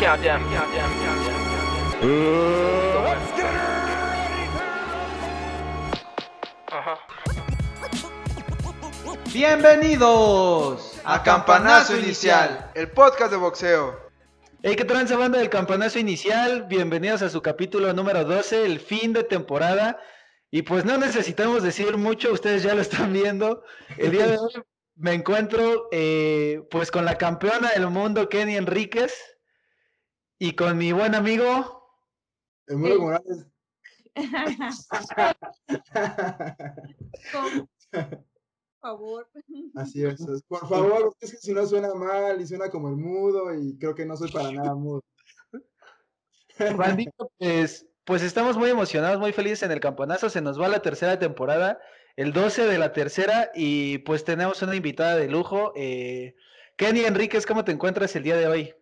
Countdown. Bienvenidos a Campanazo Inicial, el podcast de boxeo. Hey, ¿qué tranza banda del Campanazo Inicial? Bienvenidos a su capítulo número 12, el fin de temporada. Y pues no necesitamos decir mucho, ustedes ya lo están viendo. El día de hoy me encuentro eh, pues con la campeona del mundo, Kenny Enríquez, y con mi buen amigo... El Muro Morales. Por favor. Así es. Por favor, es que si no suena mal y suena como el mudo y creo que no soy para nada mudo. Bandito, pues, pues estamos muy emocionados, muy felices en el campanazo. Se nos va la tercera temporada, el 12 de la tercera, y pues tenemos una invitada de lujo. Eh, Kenny Enríquez, ¿cómo te encuentras el día de hoy?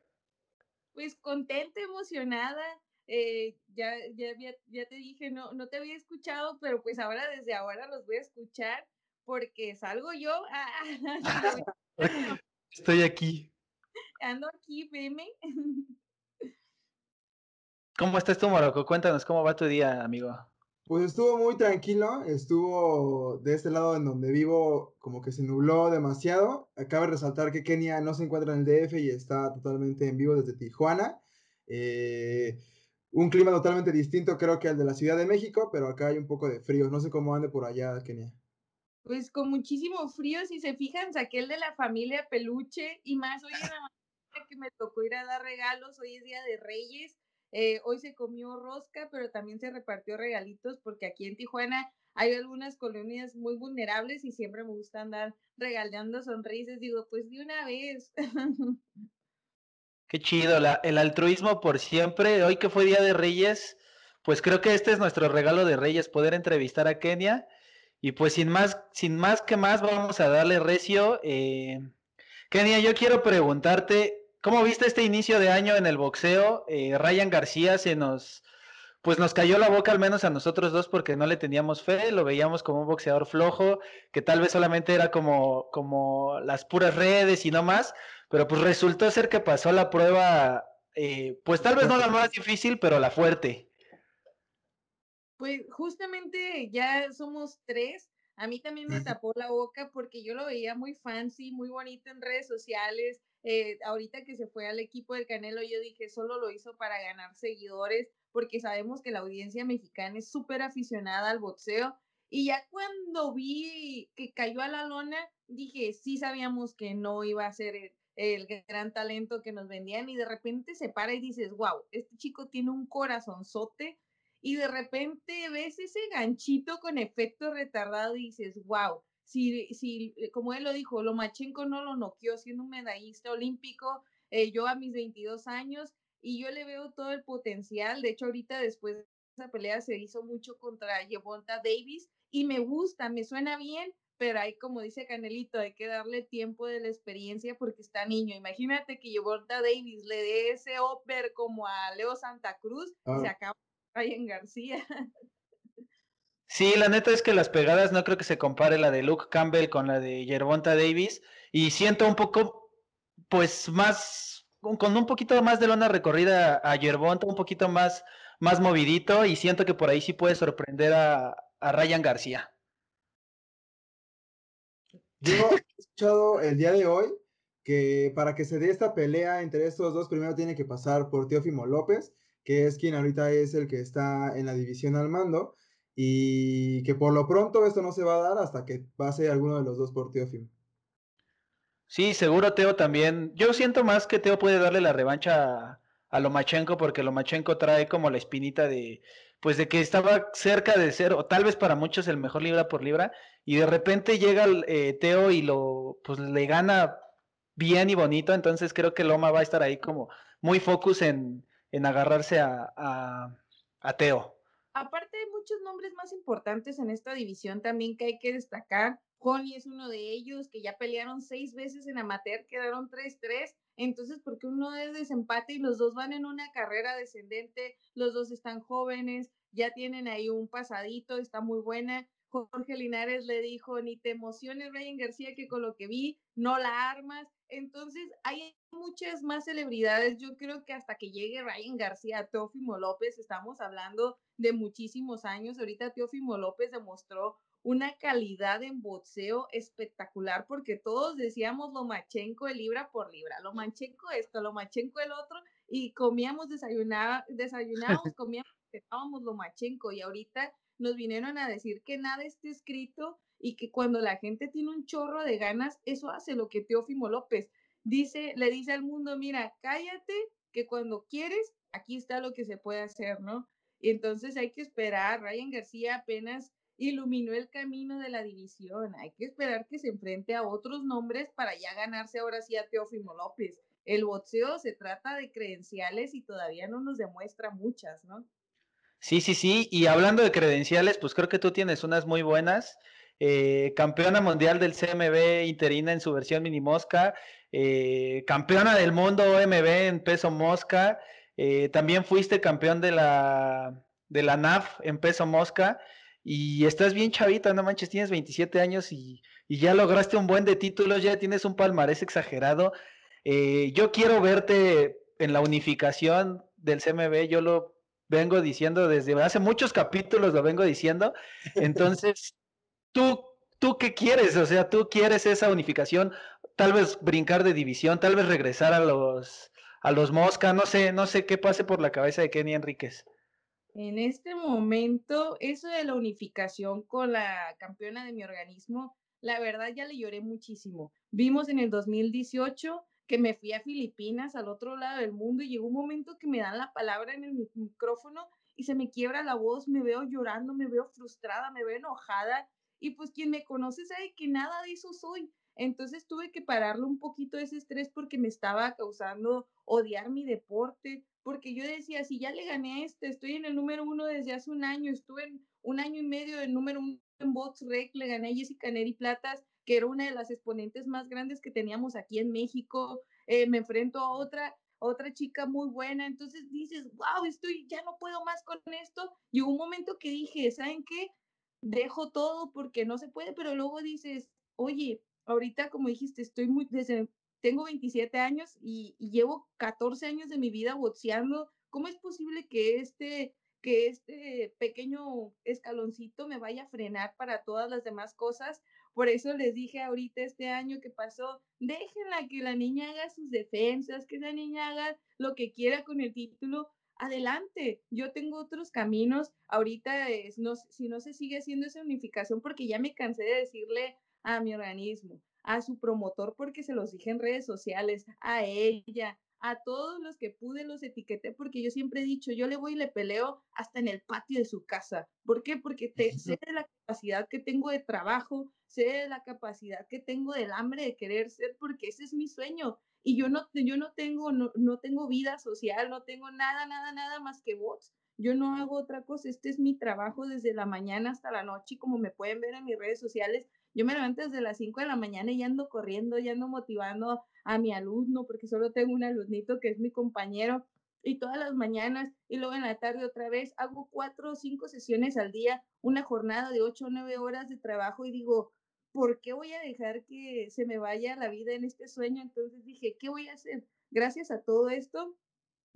Pues contenta, emocionada. Eh, ya, ya, ya, te dije, no, no te había escuchado, pero pues ahora desde ahora los voy a escuchar porque salgo yo. Estoy aquí. Ando aquí, veme. ¿Cómo estás tú, Morocco? Cuéntanos cómo va tu día, amigo. Pues estuvo muy tranquilo, estuvo de este lado en donde vivo como que se nubló demasiado. Acabe de resaltar que Kenia no se encuentra en el DF y está totalmente en vivo desde Tijuana. Eh, un clima totalmente distinto creo que al de la Ciudad de México, pero acá hay un poco de frío. No sé cómo ande por allá, Kenia pues con muchísimo frío, si se fijan, saqué el de la familia peluche y más hoy en la mañana que me tocó ir a dar regalos, hoy es Día de Reyes, eh, hoy se comió rosca, pero también se repartió regalitos porque aquí en Tijuana hay algunas colonias muy vulnerables y siempre me gusta andar regalando sonrisas, digo, pues de una vez. Qué chido, la, el altruismo por siempre, hoy que fue Día de Reyes, pues creo que este es nuestro regalo de Reyes, poder entrevistar a Kenia y pues sin más, sin más que más, vamos a darle recio. Eh, Kenia, yo quiero preguntarte, ¿cómo viste este inicio de año en el boxeo? Eh, Ryan García se nos, pues nos cayó la boca al menos a nosotros dos porque no le teníamos fe, lo veíamos como un boxeador flojo, que tal vez solamente era como, como las puras redes y no más, pero pues resultó ser que pasó la prueba, eh, pues tal vez no la más difícil, pero la fuerte. Pues justamente ya somos tres. A mí también me tapó la boca porque yo lo veía muy fancy, muy bonito en redes sociales. Eh, ahorita que se fue al equipo del Canelo, yo dije, solo lo hizo para ganar seguidores, porque sabemos que la audiencia mexicana es súper aficionada al boxeo. Y ya cuando vi que cayó a la lona, dije, sí sabíamos que no iba a ser el, el gran talento que nos vendían. Y de repente se para y dices, wow, este chico tiene un corazonzote y de repente ves ese ganchito con efecto retardado y dices, wow, si, si eh, como él lo dijo, Lomachenko no lo noqueó siendo un medallista olímpico, eh, yo a mis 22 años, y yo le veo todo el potencial, de hecho ahorita después de esa pelea se hizo mucho contra Yevonta Davis, y me gusta, me suena bien, pero hay, como dice Canelito, hay que darle tiempo de la experiencia porque está niño. Imagínate que Yevonta Davis le dé ese upper como a Leo Santa Cruz, y se acaba en García. Sí, la neta es que las pegadas no creo que se compare la de Luke Campbell con la de Yerbonta Davis. Y siento un poco, pues, más, con un poquito más de lona recorrida a Yerbonta, un poquito más, más movidito. Y siento que por ahí sí puede sorprender a, a Ryan García. Yo he escuchado el día de hoy que para que se dé esta pelea entre estos dos, primero tiene que pasar por Teófimo López que es quien ahorita es el que está en la división al mando, y que por lo pronto esto no se va a dar hasta que pase alguno de los dos por Teófimo. Sí, seguro Teo también. Yo siento más que Teo puede darle la revancha a, Lomachenko porque Lomachenko trae como la espinita de pues de que estaba cerca de ser o tal vez para muchos el mejor libra por libra y de repente llega eh, Teo y lo pues le gana bien y bonito, entonces creo que Loma va a estar ahí como muy focus en en agarrarse a, a, Teo. Aparte muchos nombres más importantes en esta división también que hay que destacar. Honey es uno de ellos, que ya pelearon seis veces en amateur, quedaron 3-3. Entonces, ¿por qué uno es desempate y los dos van en una carrera descendente? Los dos están jóvenes, ya tienen ahí un pasadito, está muy buena. Jorge Linares le dijo, ni te emociones, Ryan García, que con lo que vi no la armas. Entonces, hay muchas más celebridades. Yo creo que hasta que llegue Ryan García, Teófimo López, estamos hablando de muchísimos años. Ahorita Teófimo López demostró una calidad en boxeo espectacular porque todos decíamos lo machenco de libra por libra, lo machenco esto, lo machenco el otro y comíamos, desayunábamos, comíamos, estábamos lo machenco y ahorita nos vinieron a decir que nada está escrito y que cuando la gente tiene un chorro de ganas, eso hace lo que Teófimo López dice, le dice al mundo, mira, cállate, que cuando quieres, aquí está lo que se puede hacer, ¿no? Y entonces hay que esperar, Ryan García apenas iluminó el camino de la división, hay que esperar que se enfrente a otros nombres para ya ganarse ahora sí a Teófimo López. El boxeo se trata de credenciales y todavía no nos demuestra muchas, ¿no? Sí, sí, sí. Y hablando de credenciales, pues creo que tú tienes unas muy buenas. Eh, campeona mundial del CMB interina en su versión mini mosca, eh, campeona del mundo OMB en peso mosca, eh, también fuiste campeón de la, de la NAF en peso mosca y estás bien chavita, no manches, tienes 27 años y, y ya lograste un buen de títulos, ya tienes un palmarés exagerado. yo quiero verte en la unificación del CMB, yo lo vengo diciendo desde hace muchos capítulos, lo vengo diciendo. Entonces, ¿tú, ¿tú qué quieres? O sea, tú quieres esa unificación, tal vez brincar de división, tal vez regresar a los, a los Mosca, no sé, no sé qué pase por la cabeza de Kenny Enríquez. En este momento, eso de la unificación con la campeona de mi organismo, la verdad ya le lloré muchísimo. Vimos en el 2018 que me fui a Filipinas, al otro lado del mundo, y llegó un momento que me dan la palabra en el micrófono y se me quiebra la voz, me veo llorando, me veo frustrada, me veo enojada, y pues quien me conoce sabe que nada de eso soy. Entonces tuve que pararle un poquito ese estrés porque me estaba causando odiar mi deporte, porque yo decía, si ya le gané a este, estoy en el número uno desde hace un año, estuve en un año y medio del número uno en Box Rec, le gané a Jessica Neri Platas, que era una de las exponentes más grandes que teníamos aquí en México. Eh, me enfrento a otra, otra chica muy buena, entonces dices, wow, estoy, ya no puedo más con esto. Y hubo un momento que dije, ¿saben qué? Dejo todo porque no se puede, pero luego dices, oye, ahorita como dijiste, estoy muy, desde, tengo 27 años y, llevo 14 años de mi vida boxeando. ¿Cómo es posible que este que este pequeño escaloncito me vaya a frenar para todas las demás cosas. Por eso les dije ahorita este año que pasó, déjenla que la niña haga sus defensas, que la niña haga lo que quiera con el título. Adelante, yo tengo otros caminos. Ahorita, es, no, si no se sigue haciendo esa unificación, porque ya me cansé de decirle a mi organismo, a su promotor, porque se los dije en redes sociales, a ella, a todos los que pude los etiqueté porque yo siempre he dicho, yo le voy y le peleo hasta en el patio de su casa. ¿Por qué? Porque te, sé de la capacidad que tengo de trabajo, sé de la capacidad que tengo del hambre de querer ser, porque ese es mi sueño. Y yo no, yo no tengo, no, no tengo vida social, no tengo nada, nada, nada más que bots. Yo no hago otra cosa, este es mi trabajo desde la mañana hasta la noche y como me pueden ver en mis redes sociales, yo me levanto desde las 5 de la mañana y ando corriendo, y ando motivando a mi alumno, porque solo tengo un alumnito que es mi compañero, y todas las mañanas, y luego en la tarde otra vez, hago cuatro o cinco sesiones al día, una jornada de ocho o nueve horas de trabajo, y digo, ¿por qué voy a dejar que se me vaya la vida en este sueño? Entonces dije, ¿qué voy a hacer? Gracias a todo esto,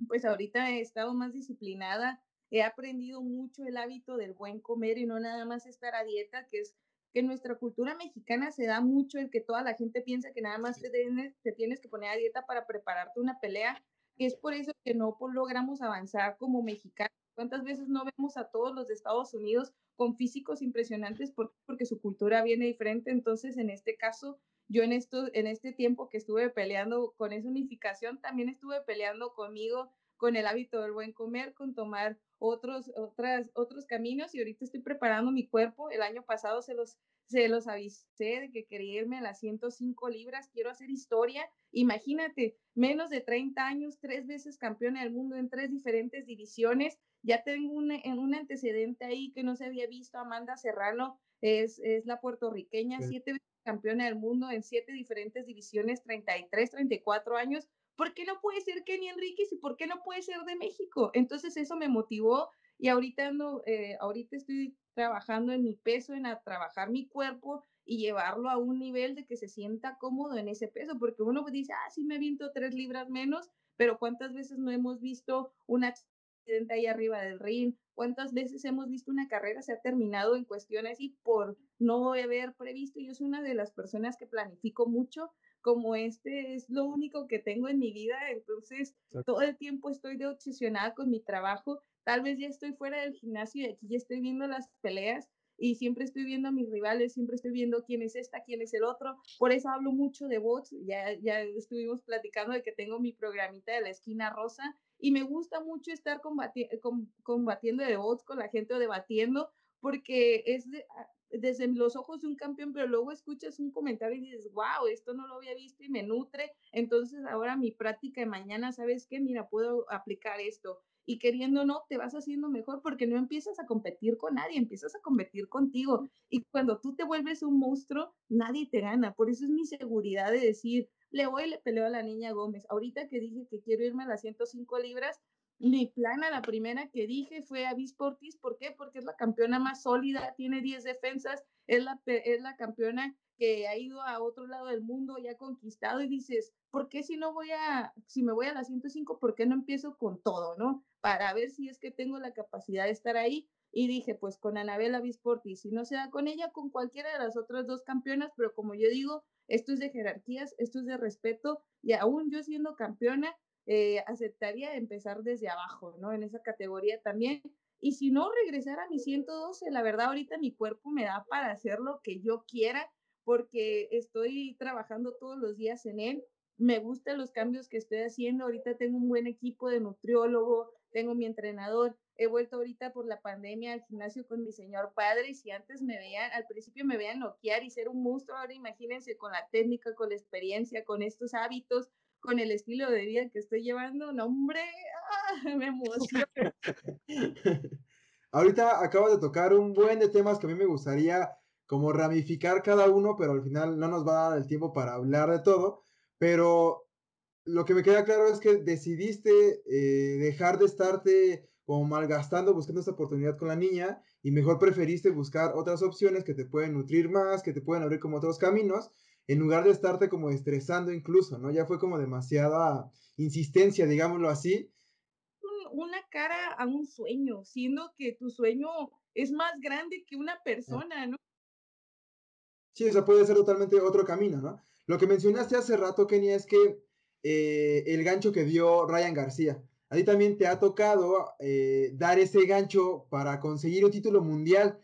pues ahorita he estado más disciplinada, he aprendido mucho el hábito del buen comer y no nada más estar a dieta, que es que en nuestra cultura mexicana se da mucho el que toda la gente piensa que nada más te tienes, te tienes que poner a dieta para prepararte una pelea, que es por eso que no logramos avanzar como mexicanos. ¿Cuántas veces no vemos a todos los de Estados Unidos con físicos impresionantes porque su cultura viene diferente? Entonces, en este caso, yo en, esto, en este tiempo que estuve peleando con esa unificación, también estuve peleando conmigo, con el hábito del buen comer, con tomar otros, otras, otros caminos y ahorita estoy preparando mi cuerpo. El año pasado se los, se los avisé de que quería irme a las 105 libras, quiero hacer historia. Imagínate, menos de 30 años, tres veces campeona del mundo en tres diferentes divisiones. Ya tengo un, un antecedente ahí que no se había visto. Amanda Serrano es, es la puertorriqueña, siete veces campeona del mundo en siete diferentes divisiones, 33, 34 años. ¿Por qué no puede ser Kenny Enríquez y por qué no puede ser de México? Entonces eso me motivó y ahorita, ando, eh, ahorita estoy trabajando en mi peso, en a trabajar mi cuerpo y llevarlo a un nivel de que se sienta cómodo en ese peso, porque uno dice, ah, sí me aviento tres libras menos, pero ¿cuántas veces no hemos visto un accidente ahí arriba del ring? ¿Cuántas veces hemos visto una carrera se ha terminado en cuestiones y por no haber previsto? Yo soy una de las personas que planifico mucho, como este es lo único que tengo en mi vida, entonces todo el tiempo estoy de obsesionada con mi trabajo. Tal vez ya estoy fuera del gimnasio y aquí ya estoy viendo las peleas y siempre estoy viendo a mis rivales, siempre estoy viendo quién es esta, quién es el otro. Por eso hablo mucho de bots. Ya, ya estuvimos platicando de que tengo mi programita de la esquina rosa y me gusta mucho estar combatiendo de bots con la gente o debatiendo porque es ah, desde los ojos de un campeón, pero luego escuchas un comentario y dices, wow, esto no lo había visto y me nutre. Entonces ahora mi práctica de mañana, ¿sabes qué? Mira, puedo aplicar esto y queriendo no, te vas haciendo mejor porque no empiezas a competir con nadie, empiezas a competir contigo. Y cuando tú te vuelves un monstruo, nadie te gana. Por eso es mi seguridad de decir, le voy y le peleo a la niña Gómez. Ahorita que dije que quiero irme a las 105 libras, mi plan a la primera que dije fue a Visportis. ¿Por qué? Porque es la campeona más sólida, tiene 10 defensas, es la, es la campeona que ha ido a otro lado del mundo y ha conquistado y dices, ¿por qué si no voy a, si me voy a la 105, por qué no empiezo con todo, no? Para ver si es que tengo la capacidad de estar ahí. Y dije, pues con Anabela Bisporti, si no se da con ella, con cualquiera de las otras dos campeonas, pero como yo digo, esto es de jerarquías, esto es de respeto, y aún yo siendo campeona, eh, aceptaría empezar desde abajo, ¿no? En esa categoría también. Y si no regresar a mi 112, la verdad ahorita mi cuerpo me da para hacer lo que yo quiera porque estoy trabajando todos los días en él. Me gustan los cambios que estoy haciendo. Ahorita tengo un buen equipo de nutriólogo, tengo mi entrenador. He vuelto ahorita por la pandemia al gimnasio con mi señor padre y si antes me veían, al principio me veían noquear y ser un monstruo, ahora imagínense con la técnica, con la experiencia, con estos hábitos, con el estilo de vida que estoy llevando, no hombre, ¡ah! me emociona. ahorita acabo de tocar un buen de temas que a mí me gustaría como ramificar cada uno, pero al final no nos va a dar el tiempo para hablar de todo. Pero lo que me queda claro es que decidiste eh, dejar de estarte como malgastando buscando esta oportunidad con la niña y mejor preferiste buscar otras opciones que te pueden nutrir más, que te pueden abrir como otros caminos, en lugar de estarte como estresando incluso, ¿no? Ya fue como demasiada insistencia, digámoslo así. Una cara a un sueño, siendo que tu sueño es más grande que una persona, ¿no? Sí, o sea, puede ser totalmente otro camino, ¿no? Lo que mencionaste hace rato, Kenny, es que eh, el gancho que dio Ryan García. A ti también te ha tocado eh, dar ese gancho para conseguir un título mundial.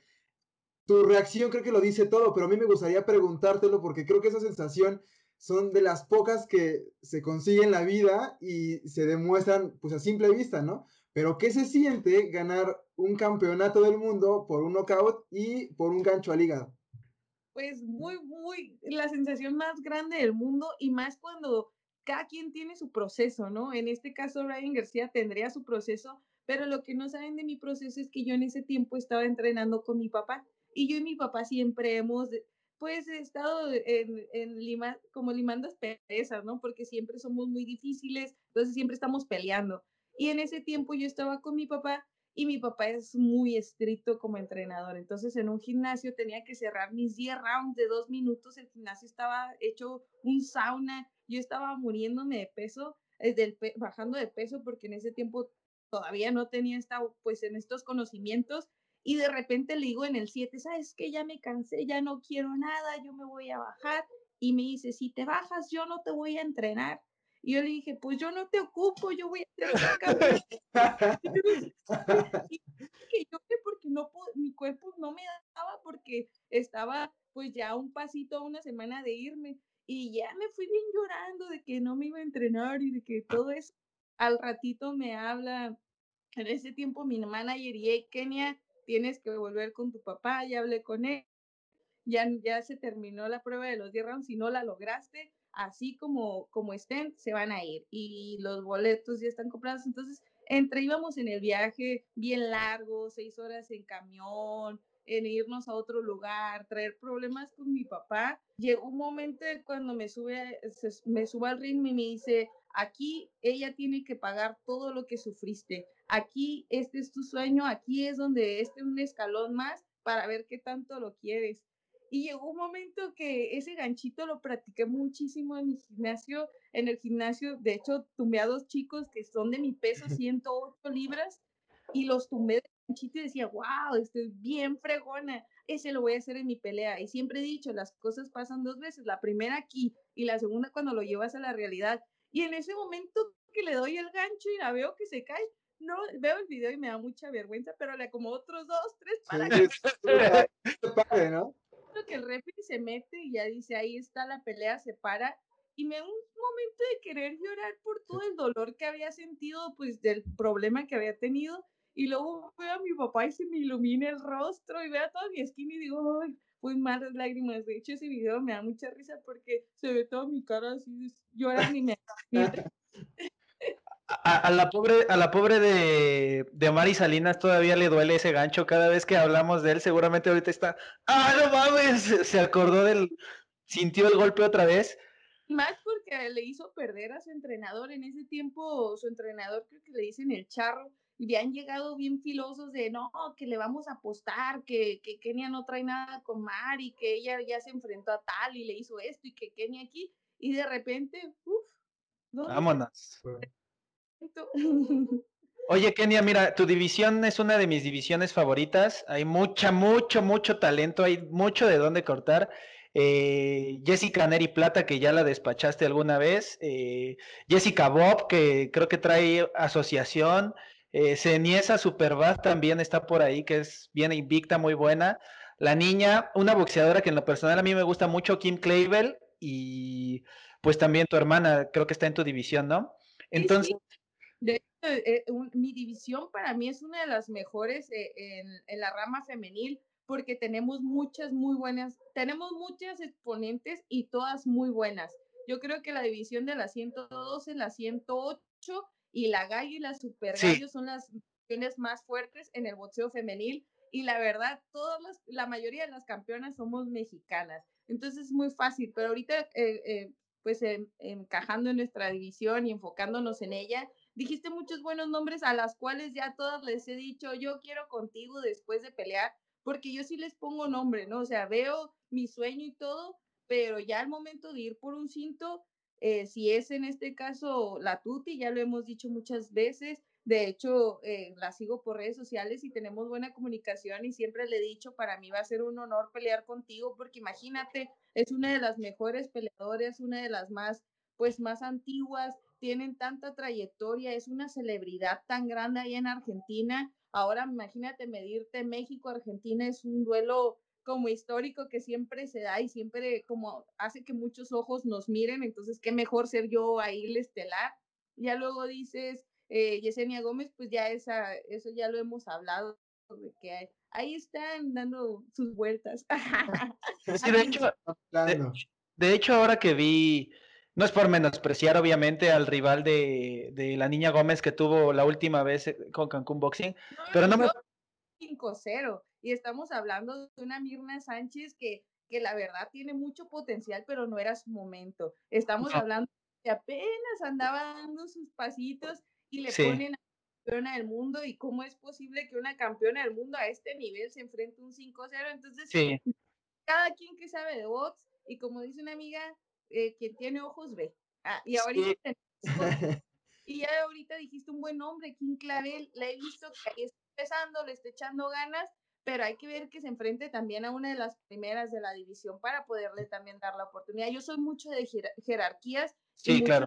Tu reacción creo que lo dice todo, pero a mí me gustaría preguntártelo porque creo que esa sensación son de las pocas que se consiguen en la vida y se demuestran pues a simple vista, ¿no? Pero ¿qué se siente ganar un campeonato del mundo por un knockout y por un gancho al hígado? pues muy, muy, la sensación más grande del mundo y más cuando cada quien tiene su proceso, ¿no? En este caso, Ryan García tendría su proceso, pero lo que no saben de mi proceso es que yo en ese tiempo estaba entrenando con mi papá y yo y mi papá siempre hemos, pues, estado en, en Lima, como limando perezas, ¿no? Porque siempre somos muy difíciles, entonces siempre estamos peleando. Y en ese tiempo yo estaba con mi papá y mi papá es muy estricto como entrenador. Entonces, en un gimnasio tenía que cerrar mis 10 rounds de dos minutos. El gimnasio estaba hecho un sauna. Yo estaba muriéndome de peso, eh, bajando de peso, porque en ese tiempo todavía no tenía esta, pues, en estos conocimientos. Y de repente le digo en el 7, ¿sabes qué? Ya me cansé, ya no quiero nada, yo me voy a bajar. Y me dice, si te bajas, yo no te voy a entrenar. Y yo le dije, pues yo no te ocupo, yo voy a hacer y yo porque no mi cuerpo no me daba porque estaba pues ya un pasito a una semana de irme y ya me fui bien llorando de que no me iba a entrenar y de que todo eso. Al ratito me habla, en ese tiempo mi manager y Kenia, tienes que volver con tu papá, ya hablé con él, ya, ya se terminó la prueba de los 10 rounds, si no la lograste, así como, como estén, se van a ir y los boletos ya están comprados. Entonces, entre íbamos en el viaje bien largo, seis horas en camión, en irnos a otro lugar, traer problemas con mi papá. Llegó un momento cuando me sube, me sube al ritmo y me dice, aquí ella tiene que pagar todo lo que sufriste. Aquí este es tu sueño, aquí es donde este es un escalón más para ver qué tanto lo quieres. Y llegó un momento que ese ganchito lo practiqué muchísimo en mi gimnasio, en el gimnasio, de hecho, tumbé a dos chicos que son de mi peso, 108 libras, y los tumbé de ganchito y decía, wow, estoy bien fregona, ese lo voy a hacer en mi pelea. Y siempre he dicho, las cosas pasan dos veces, la primera aquí y la segunda cuando lo llevas a la realidad. Y en ese momento que le doy el gancho y la veo que se cae, no, veo el video y me da mucha vergüenza, pero le como otros dos, tres para que... ¿no? que el refri se mete y ya dice, ahí está la pelea, se para y me da un momento de querer llorar por todo el dolor que había sentido, pues del problema que había tenido. Y luego veo a mi papá y se me ilumina el rostro y veo a toda mi esquina y digo, ay, pues más lágrimas. De hecho, ese video me da mucha risa porque se ve toda mi cara así, llorando y me... A, la pobre, a la pobre de, de Mari Salinas todavía le duele ese gancho. Cada vez que hablamos de él, seguramente ahorita está. ¡Ah, no mames! Se acordó del. Sintió el golpe otra vez. Más porque le hizo perder a su entrenador. En ese tiempo, su entrenador creo que le dicen el charro. Y habían llegado bien filosos de no, que le vamos a apostar, que, que Kenia no trae nada con Mari, que ella ya se enfrentó a tal y le hizo esto y que Kenia aquí. Y de repente, uff. Vámonos. Oye, Kenia, mira, tu división es una de mis divisiones favoritas. Hay mucha, mucho, mucho talento, hay mucho de dónde cortar. Eh, Jessica Neri Plata, que ya la despachaste alguna vez. Eh, Jessica Bob, que creo que trae asociación. Eh, Ceniesa Superbad también está por ahí, que es bien invicta, muy buena. La niña, una boxeadora que en lo personal a mí me gusta mucho, Kim Clavel, y pues también tu hermana, creo que está en tu división, ¿no? Entonces, de hecho, eh, mi división para mí es una de las mejores eh, en, la rama femenil porque tenemos muchas muy buenas, tenemos muchas exponentes y todas muy buenas. Yo creo que la división de la 112, la 108 y la gallo y la super gallo son las divisiones más fuertes en el boxeo femenil y la verdad, todas las, la mayoría de las campeonas somos mexicanas. Entonces es muy fácil, pero ahorita eh, pues encajando en nuestra división y enfocándonos en ella, dijiste muchos buenos nombres a las cuales ya todas les he dicho, yo quiero contigo después de pelear, porque yo sí les pongo nombre, ¿no? O sea, veo mi sueño y todo, pero ya al momento de ir por un cinto, eh, si es en este caso la Tuti, ya lo hemos dicho muchas veces, de hecho, eh, la sigo por redes sociales y tenemos buena comunicación y siempre le he dicho, para mí va a ser un honor pelear contigo, porque imagínate, es una de las mejores peleadoras, una de las más, pues, más antiguas, tienen tanta trayectoria, es una celebridad tan grande ahí en Argentina. Ahora imagínate medirte México-Argentina, es un duelo como histórico que siempre se da y siempre como hace que muchos ojos nos miren, entonces qué mejor ser yo ahí el estelar. Ya luego dices, eh, Yesenia Gómez, pues ya esa, eso ya lo hemos hablado, de que ahí están dando sus vueltas. Sí, de hecho, de hecho, ahora que vi no es por menospreciar, obviamente, al rival de, la niña Gómez que tuvo la última vez eh, con Cancún Boxing, pero no me... 5-0 y estamos hablando de una Mirna Sánchez que, que la verdad tiene mucho potencial, pero no era su momento. Estamos hablando que apenas andaba dando sus pasitos y le ponen a campeona del mundo y cómo es posible que una campeona del mundo a este nivel se enfrente un 5-0. Entonces, cada quien que sabe de box y como dice una amiga, eh, quien tiene ojos ve. Ah, y ahorita y ya ahorita dijiste un buen nombre, King Clavel, la he visto que ahí está empezando, le está echando ganas, pero hay que ver que se enfrente también a una de las primeras de la división para poderle también dar la oportunidad. Yo soy mucho de jerarquías. Sí, claro.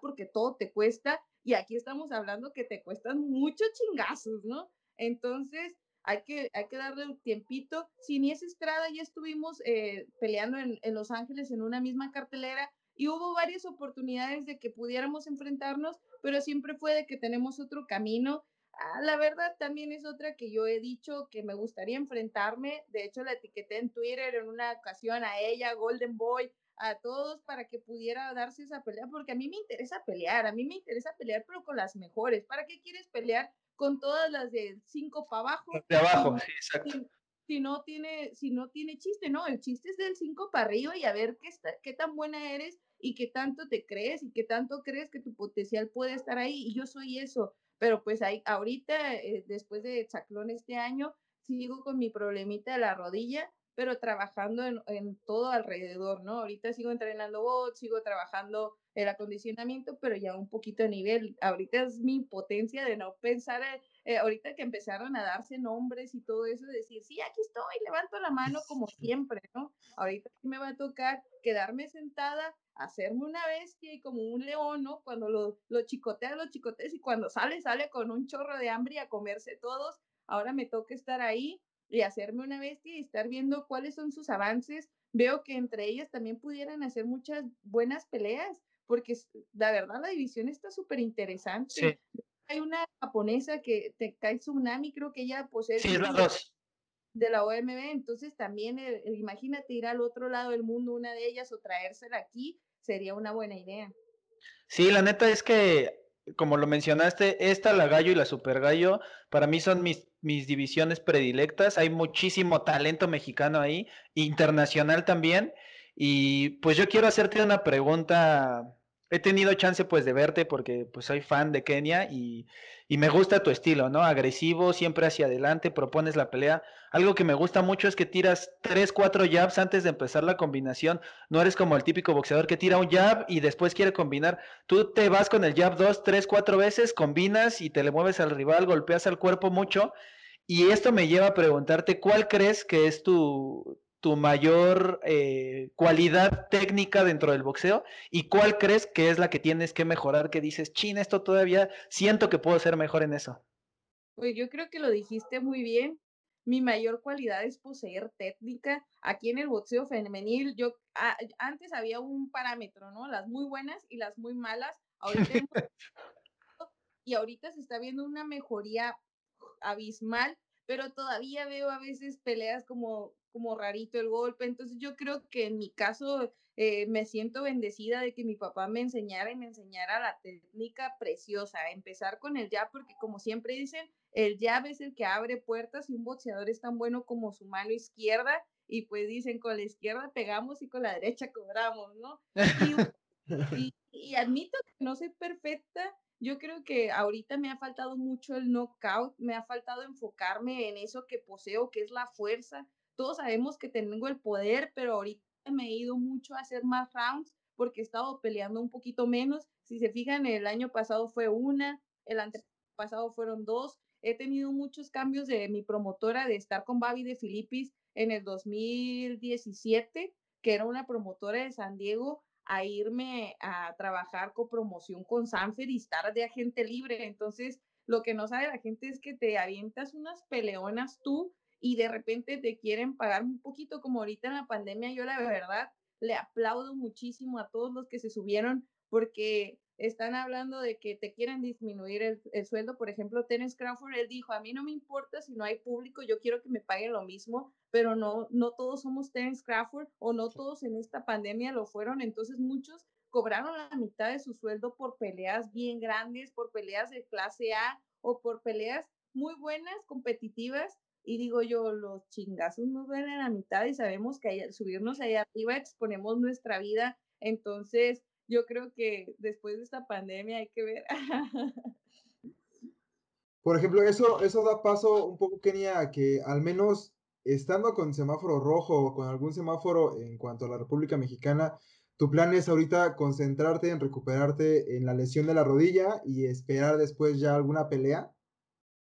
Porque todo te cuesta y aquí estamos hablando que te cuestan muchos chingazos, ¿no? Entonces, hay que, hay que darle un tiempito. Sin esa Estrada ya estuvimos eh, peleando en, en, Los Ángeles en una misma cartelera y hubo varias oportunidades de que pudiéramos enfrentarnos, pero siempre fue de que tenemos otro camino. Ah, la verdad también es otra que yo he dicho que me gustaría enfrentarme. De hecho, la etiqueté en Twitter en una ocasión a ella, Golden Boy, a todos para que pudiera darse esa pelea, porque a mí me interesa pelear, a mí me interesa pelear, pero con las mejores. ¿Para qué quieres pelear con todas las de 5 para abajo. De abajo, sí, exacto. Si, no tiene, si no tiene chiste, no, el chiste es del 5 para arriba y a ver qué, está, qué tan buena eres y qué tanto te crees y qué tanto crees que tu potencial puede estar ahí. Y yo soy eso, pero pues ahí, ahorita, eh, después de Chaclón este año, sigo con mi problemita de la rodilla, pero trabajando en, en todo alrededor, ¿no? Ahorita sigo entrenando bots, sigo trabajando el acondicionamiento, pero ya un poquito a nivel. Ahorita es mi impotencia de no pensar, eh, eh, ahorita que empezaron a darse nombres y todo eso, decir, sí, aquí estoy, levanto la mano como siempre, ¿no? Ahorita me va a tocar quedarme sentada, hacerme una bestia y como un león, ¿no? Cuando lo, lo chicoteas, lo chicoteas y cuando sale, sale con un chorro de hambre y a comerse todos. Ahora me toca estar ahí y hacerme una bestia y estar viendo cuáles son sus avances. Veo que entre ellas también pudieran hacer muchas buenas peleas porque la verdad la división está súper interesante. Hay una japonesa que te cae Tsunami, creo que ella posee sí, de la OMB, entonces también imagínate ir al otro lado del mundo una de ellas o traérsela aquí, sería una buena idea. Sí, la neta es que, como lo mencionaste, esta, la Gallo y la Super Gallo, para mí son mis, mis divisiones predilectas, hay muchísimo talento mexicano ahí, internacional también, y pues yo quiero hacerte una pregunta. He tenido chance pues de verte porque pues soy fan de Kenia y, y, me gusta tu estilo, ¿no? Agresivo, siempre hacia adelante, propones la pelea. Algo que me gusta mucho es que tiras tres, cuatro jabs antes de empezar la combinación. No eres como el típico boxeador que tira un jab y después quiere combinar. Tú te vas con el jab dos, tres, cuatro veces, combinas y te le mueves al rival, golpeas al cuerpo mucho. Y esto me lleva a preguntarte, ¿cuál crees que es tu, tu mayor eh, cualidad técnica dentro del boxeo y cuál crees que es la que tienes que mejorar, que dices, chin, esto todavía siento que puedo ser mejor en eso. Pues yo creo que lo dijiste muy bien. Mi mayor cualidad es poseer técnica. Aquí en el boxeo femenil, yo antes había un parámetro, ¿no? Las muy buenas y las muy malas. y ahorita se está viendo una mejoría abismal, pero todavía veo a veces peleas como como rarito el golpe. Entonces yo creo que en mi caso eh, me siento bendecida de que mi papá me enseñara y me enseñara la técnica preciosa. Empezar con el jab, porque como siempre dicen, el jab es el que abre puertas y un boxeador es tan bueno como su mano izquierda. Y pues dicen, con la izquierda pegamos y con la derecha cobramos, ¿no? Y, y admito que no soy perfecta, yo creo que ahorita me ha faltado mucho el knockout, me ha faltado enfocarme en eso que poseo, que es la fuerza, todos sabemos que tengo el poder, pero ahorita me he ido mucho a hacer más rounds porque he estado peleando un poquito menos. Si se fijan, el año pasado fue una, el antepasado fueron dos. He tenido muchos cambios de mi promotora de estar con Babi de Filipis en el 2017, que era una promotora de San Diego, a irme a trabajar con promoción con Sanfer y estar de agente libre. Entonces, lo que no sabe la gente es que te avientas unas peleonas tú y de repente te quieren pagar un poquito, como ahorita en la pandemia, yo la verdad le aplaudo muchísimo a todos los que se subieron porque están hablando de que te quieren disminuir el, sueldo. Por ejemplo, Terence Crawford, él dijo, a mí no me importa si no hay público, yo quiero que me paguen lo mismo, pero no, no todos somos Terence Crawford o no todos en esta pandemia lo fueron. Entonces muchos cobraron la mitad de su sueldo por peleas bien grandes, por peleas de clase A o por peleas muy buenas, competitivas, y digo yo, los chingazos nos ven en la mitad y sabemos que subirnos ahí arriba exponemos nuestra vida. Entonces, yo creo que después de esta pandemia hay que ver. Por ejemplo, eso, eso da paso un poco, Kenia, a que al menos estando con semáforo rojo o con algún semáforo en cuanto a la República Mexicana, tu plan es ahorita concentrarte en recuperarte en la lesión de la rodilla y esperar después ya alguna pelea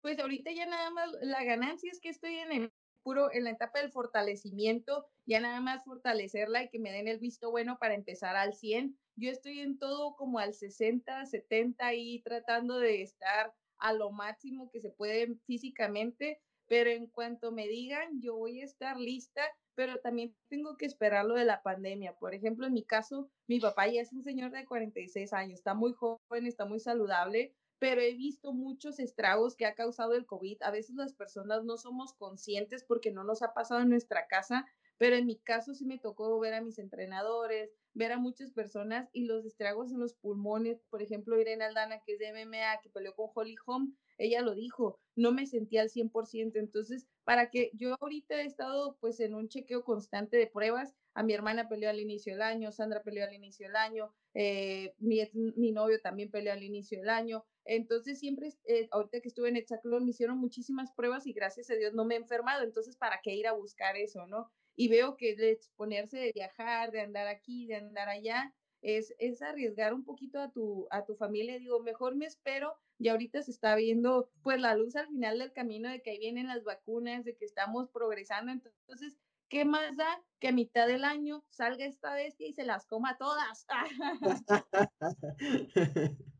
pues ahorita ya nada más la ganancia es que estoy en el puro, en la etapa del fortalecimiento, ya nada más fortalecerla y que me den el visto bueno para empezar al 100. Yo estoy en todo como al 60, 70 y tratando de estar a lo máximo que se puede físicamente, pero en cuanto me digan, yo voy a estar lista, pero también tengo que esperar lo de la pandemia. Por ejemplo, en mi caso, mi papá ya es un señor de 46 años, está muy joven, está muy saludable, pero he visto muchos estragos que ha causado el COVID. A veces las personas no somos conscientes porque no nos ha pasado en nuestra casa, pero en mi caso sí me tocó ver a mis entrenadores, ver a muchas personas y los estragos en los pulmones. Por ejemplo, Irene Aldana, que es de MMA, que peleó con Holly Holm, ella lo dijo, no me sentía al 100%. Entonces, para que yo ahorita he estado pues en un chequeo constante de pruebas, a mi hermana peleó al inicio del año, Sandra peleó al inicio del año, eh, mi, mi novio también peleó al inicio del año, entonces siempre, eh, ahorita que estuve en Hexaclón, me hicieron muchísimas pruebas y gracias a Dios no me he enfermado. Entonces, ¿para qué ir a buscar eso, no? y veo que de exponerse de viajar, de andar aquí, de andar allá, es, es arriesgar un poquito a tu, a tu familia. Digo, mejor me espero y ahorita se está viendo pues la luz al final del camino de que ahí vienen las vacunas, de que estamos progresando. Entonces, ¿qué más da que a mitad del año salga esta bestia y se las coma todas?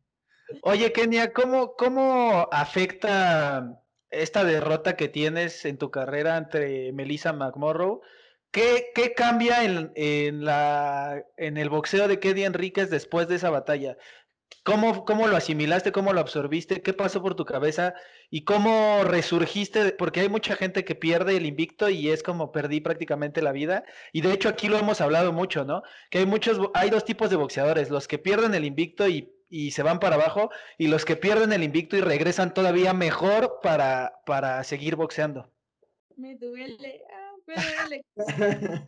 Oye, Kenia, ¿cómo, ¿cómo afecta esta derrota que tienes en tu carrera entre Melissa McMorrow? ¿Qué, qué cambia en, en, la, en el boxeo de Kenia Enríquez después de esa batalla? ¿Cómo, ¿Cómo lo asimilaste? ¿Cómo lo absorbiste? ¿Qué pasó por tu cabeza? ¿Y cómo resurgiste? Porque hay mucha gente que pierde el invicto y es como perdí prácticamente la vida. Y de hecho aquí lo hemos hablado mucho, ¿no? Que hay muchos, hay dos tipos de boxeadores, los que pierden el invicto y, y se van para abajo, y los que pierden el invicto y regresan todavía mejor para, para seguir boxeando. Me duele, ah, me duele.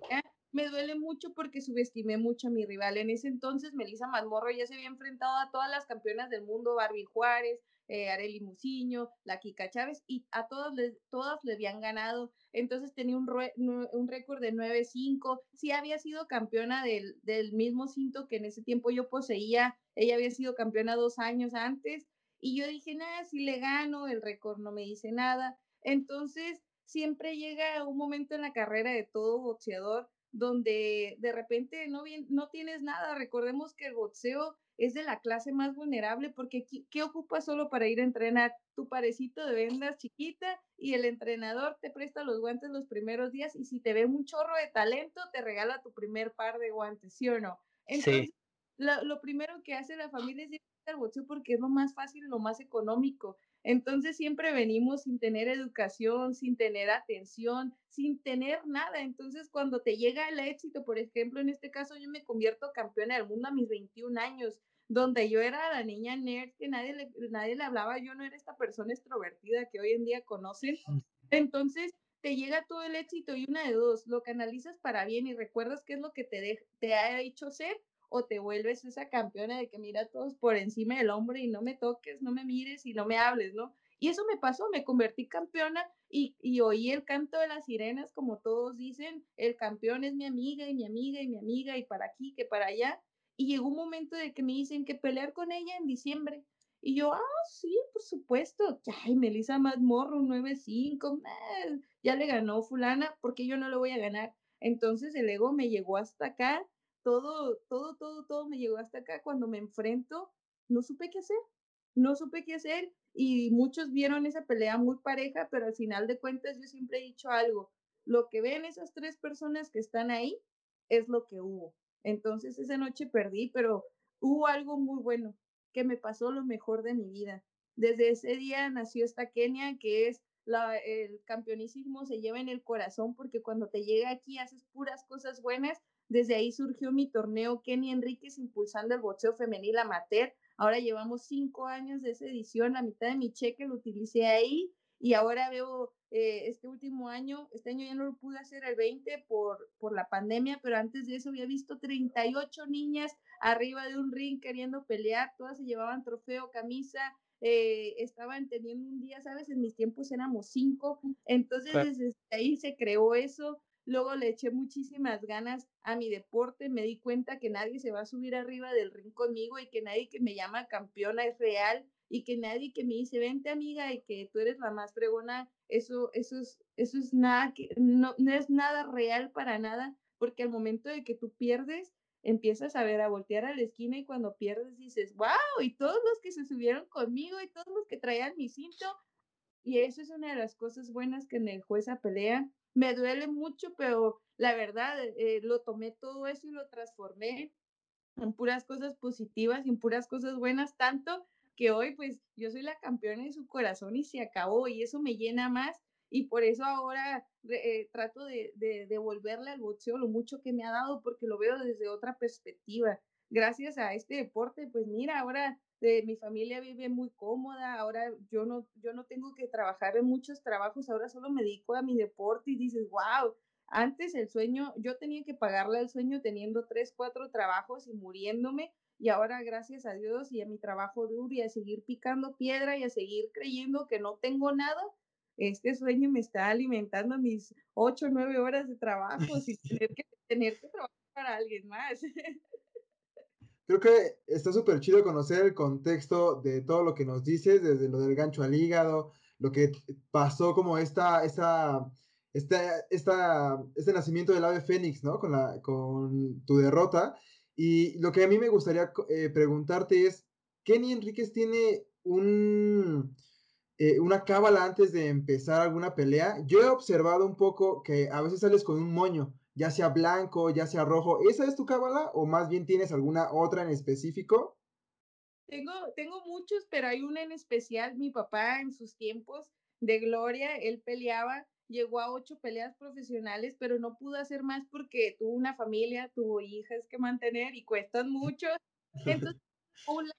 me duele mucho porque subestimé mucho a mi rival. En ese entonces, Melissa Mazmorro ya se había enfrentado a todas las campeonas del mundo, Barbie Juárez, eh, Arely Muciño, la Kika Chávez, y a todas les, todas le habían ganado. Entonces tenía un, un récord de 9-5. Sí había sido campeona del, del mismo cinto que en ese tiempo yo poseía. Ella había sido campeona dos años antes. Y yo dije, nada, si le gano, el récord no me dice nada. Entonces, siempre llega un momento en la carrera de todo boxeador donde de repente no, bien, no tienes nada. Recordemos que el boxeo es de la clase más vulnerable porque ¿qué, ocupas solo para ir a entrenar? Tu parecito de vendas chiquita y el entrenador te presta los guantes los primeros días y si te ve un chorro de talento te regala tu primer par de guantes, ¿sí o no? Entonces, lo, lo, primero que hace la familia es ir al boxeo porque es lo más fácil, lo más económico. Entonces siempre venimos sin tener educación, sin tener atención, sin tener nada. Entonces cuando te llega el éxito, por ejemplo, en este caso yo me convierto campeona del mundo a mis 21 años, donde yo era la niña nerd que nadie le, nadie le hablaba, yo no era esta persona extrovertida que hoy en día conocen. Entonces te llega todo el éxito y una de dos, lo canalizas para bien y recuerdas qué es lo que te, te ha hecho ser o te vuelves esa campeona de que mira a todos por encima del hombro y no me toques, no me mires y no me hables, ¿no? Y eso me pasó, me convertí campeona y, y oí el canto de las sirenas, como todos dicen, el campeón es mi amiga y mi amiga y mi amiga y para aquí, que para allá. Y llegó un momento de que me dicen que pelear con ella en diciembre. Y yo, ah, sí, por supuesto. Ay, Melissa Mazmorro, 9-5, ya le ganó fulana, porque yo no lo voy a ganar? Entonces el ego me llegó hasta acá todo, todo, todo, todo me llegó hasta acá. Cuando me enfrento, no supe qué hacer, no supe qué hacer y muchos vieron esa pelea muy pareja, pero al final de cuentas yo siempre he dicho algo, lo que ven esas tres personas que están ahí es lo que hubo. Entonces esa noche perdí, pero hubo algo muy bueno, que me pasó lo mejor de mi vida. Desde ese día nació esta Kenia, que es la, el campeonísimo se lleva en el corazón porque cuando te llega aquí haces puras cosas buenas desde ahí surgió mi torneo Kenny Enríquez impulsando el boxeo femenil amateur. Ahora llevamos cinco años de esa edición, la mitad de mi cheque lo utilicé ahí y ahora veo eh, este último año, este año ya no lo pude hacer el 20 por, por la pandemia, pero antes de eso había visto 38 niñas arriba de un ring queriendo pelear, todas se llevaban trofeo, camisa, eh, estaban teniendo un día, ¿sabes? En mis tiempos éramos cinco, entonces desde ahí se creó eso, Luego le eché muchísimas ganas a mi deporte, me di cuenta que nadie se va a subir arriba del ring conmigo y que nadie que me llama campeona es real y que nadie que me dice, vente amiga y que tú eres la más fregona, eso, eso es, eso es nada que, no, no es nada real para nada, porque al momento de que tú pierdes, empiezas a ver, a voltear a la esquina y cuando pierdes dices, wow, y todos los que se subieron conmigo y todos los que traían mi cinto, y eso es una de las cosas buenas que me dejó esa pelea, me duele mucho, pero la verdad, eh, lo tomé todo eso y lo transformé en puras cosas positivas en puras cosas buenas, tanto que hoy pues yo soy la campeona de su corazón y se acabó y eso me llena más y por eso ahora eh, trato de devolverle al boxeo lo mucho que me ha dado porque lo veo desde otra perspectiva. Gracias a este deporte, pues mira, ahora de mi familia vive muy cómoda, ahora yo no, yo no tengo que trabajar en muchos trabajos, ahora solo me dedico a mi deporte y dices, wow, antes el sueño, yo tenía que pagarle el sueño teniendo tres, cuatro trabajos y muriéndome, y ahora gracias a Dios y a mi trabajo duro y a seguir picando piedra y a seguir creyendo que no tengo nada, este sueño me está alimentando mis ocho, nueve horas de trabajo sin tener que, tener que trabajar para alguien más. Creo que está súper chido conocer el contexto de todo lo que nos dices, desde lo del gancho al hígado, lo que pasó como esta, esta, esta, esta, este nacimiento del ave fénix, ¿no? Con, la, con tu derrota. Y lo que a mí me gustaría eh, preguntarte es, ¿Kenny Enríquez tiene un, eh, una cábala antes de empezar alguna pelea? Yo he observado un poco que a veces sales con un moño, ya sea blanco, ya sea rojo. ¿Esa es tu cábala o más bien tienes alguna otra en específico? Tengo, tengo muchos, pero hay una en especial. Mi papá en sus tiempos de gloria, él peleaba, llegó a ocho peleas profesionales, pero no pudo hacer más porque tuvo una familia, tuvo hijas que mantener y cuestan mucho. Entonces,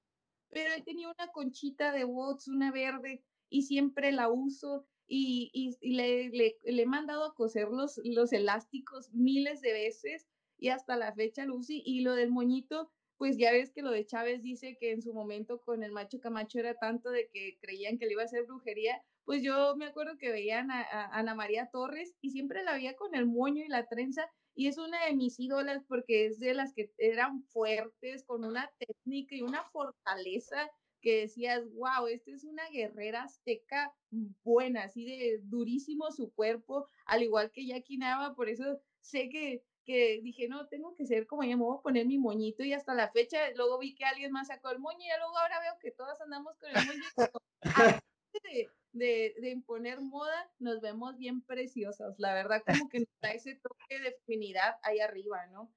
pero él tenía una conchita de bots, una verde, y siempre la uso y, y, le, le, le, he mandado a coser los, los elásticos miles de veces y hasta la fecha Lucy y lo del moñito pues ya ves que lo de Chávez dice que en su momento con el macho Camacho era tanto de que creían que le iba a hacer brujería, pues yo me acuerdo que veían a, a, Ana María Torres y siempre la veía con el moño y la trenza y es una de mis ídolas porque es de las que eran fuertes, con una técnica y una fortaleza que decías, wow, esta es una guerrera azteca buena, así de durísimo su cuerpo, al igual que Jackie Nava, por eso sé que, que dije, no, tengo que ser como ella, me voy a poner mi moñito y hasta la fecha, luego vi que alguien más sacó el moño y ya luego ahora veo que todas andamos con el moñito. de, de, de, imponer moda, nos vemos bien preciosas, la verdad, como que nos da ese toque de feminidad ahí arriba, ¿no?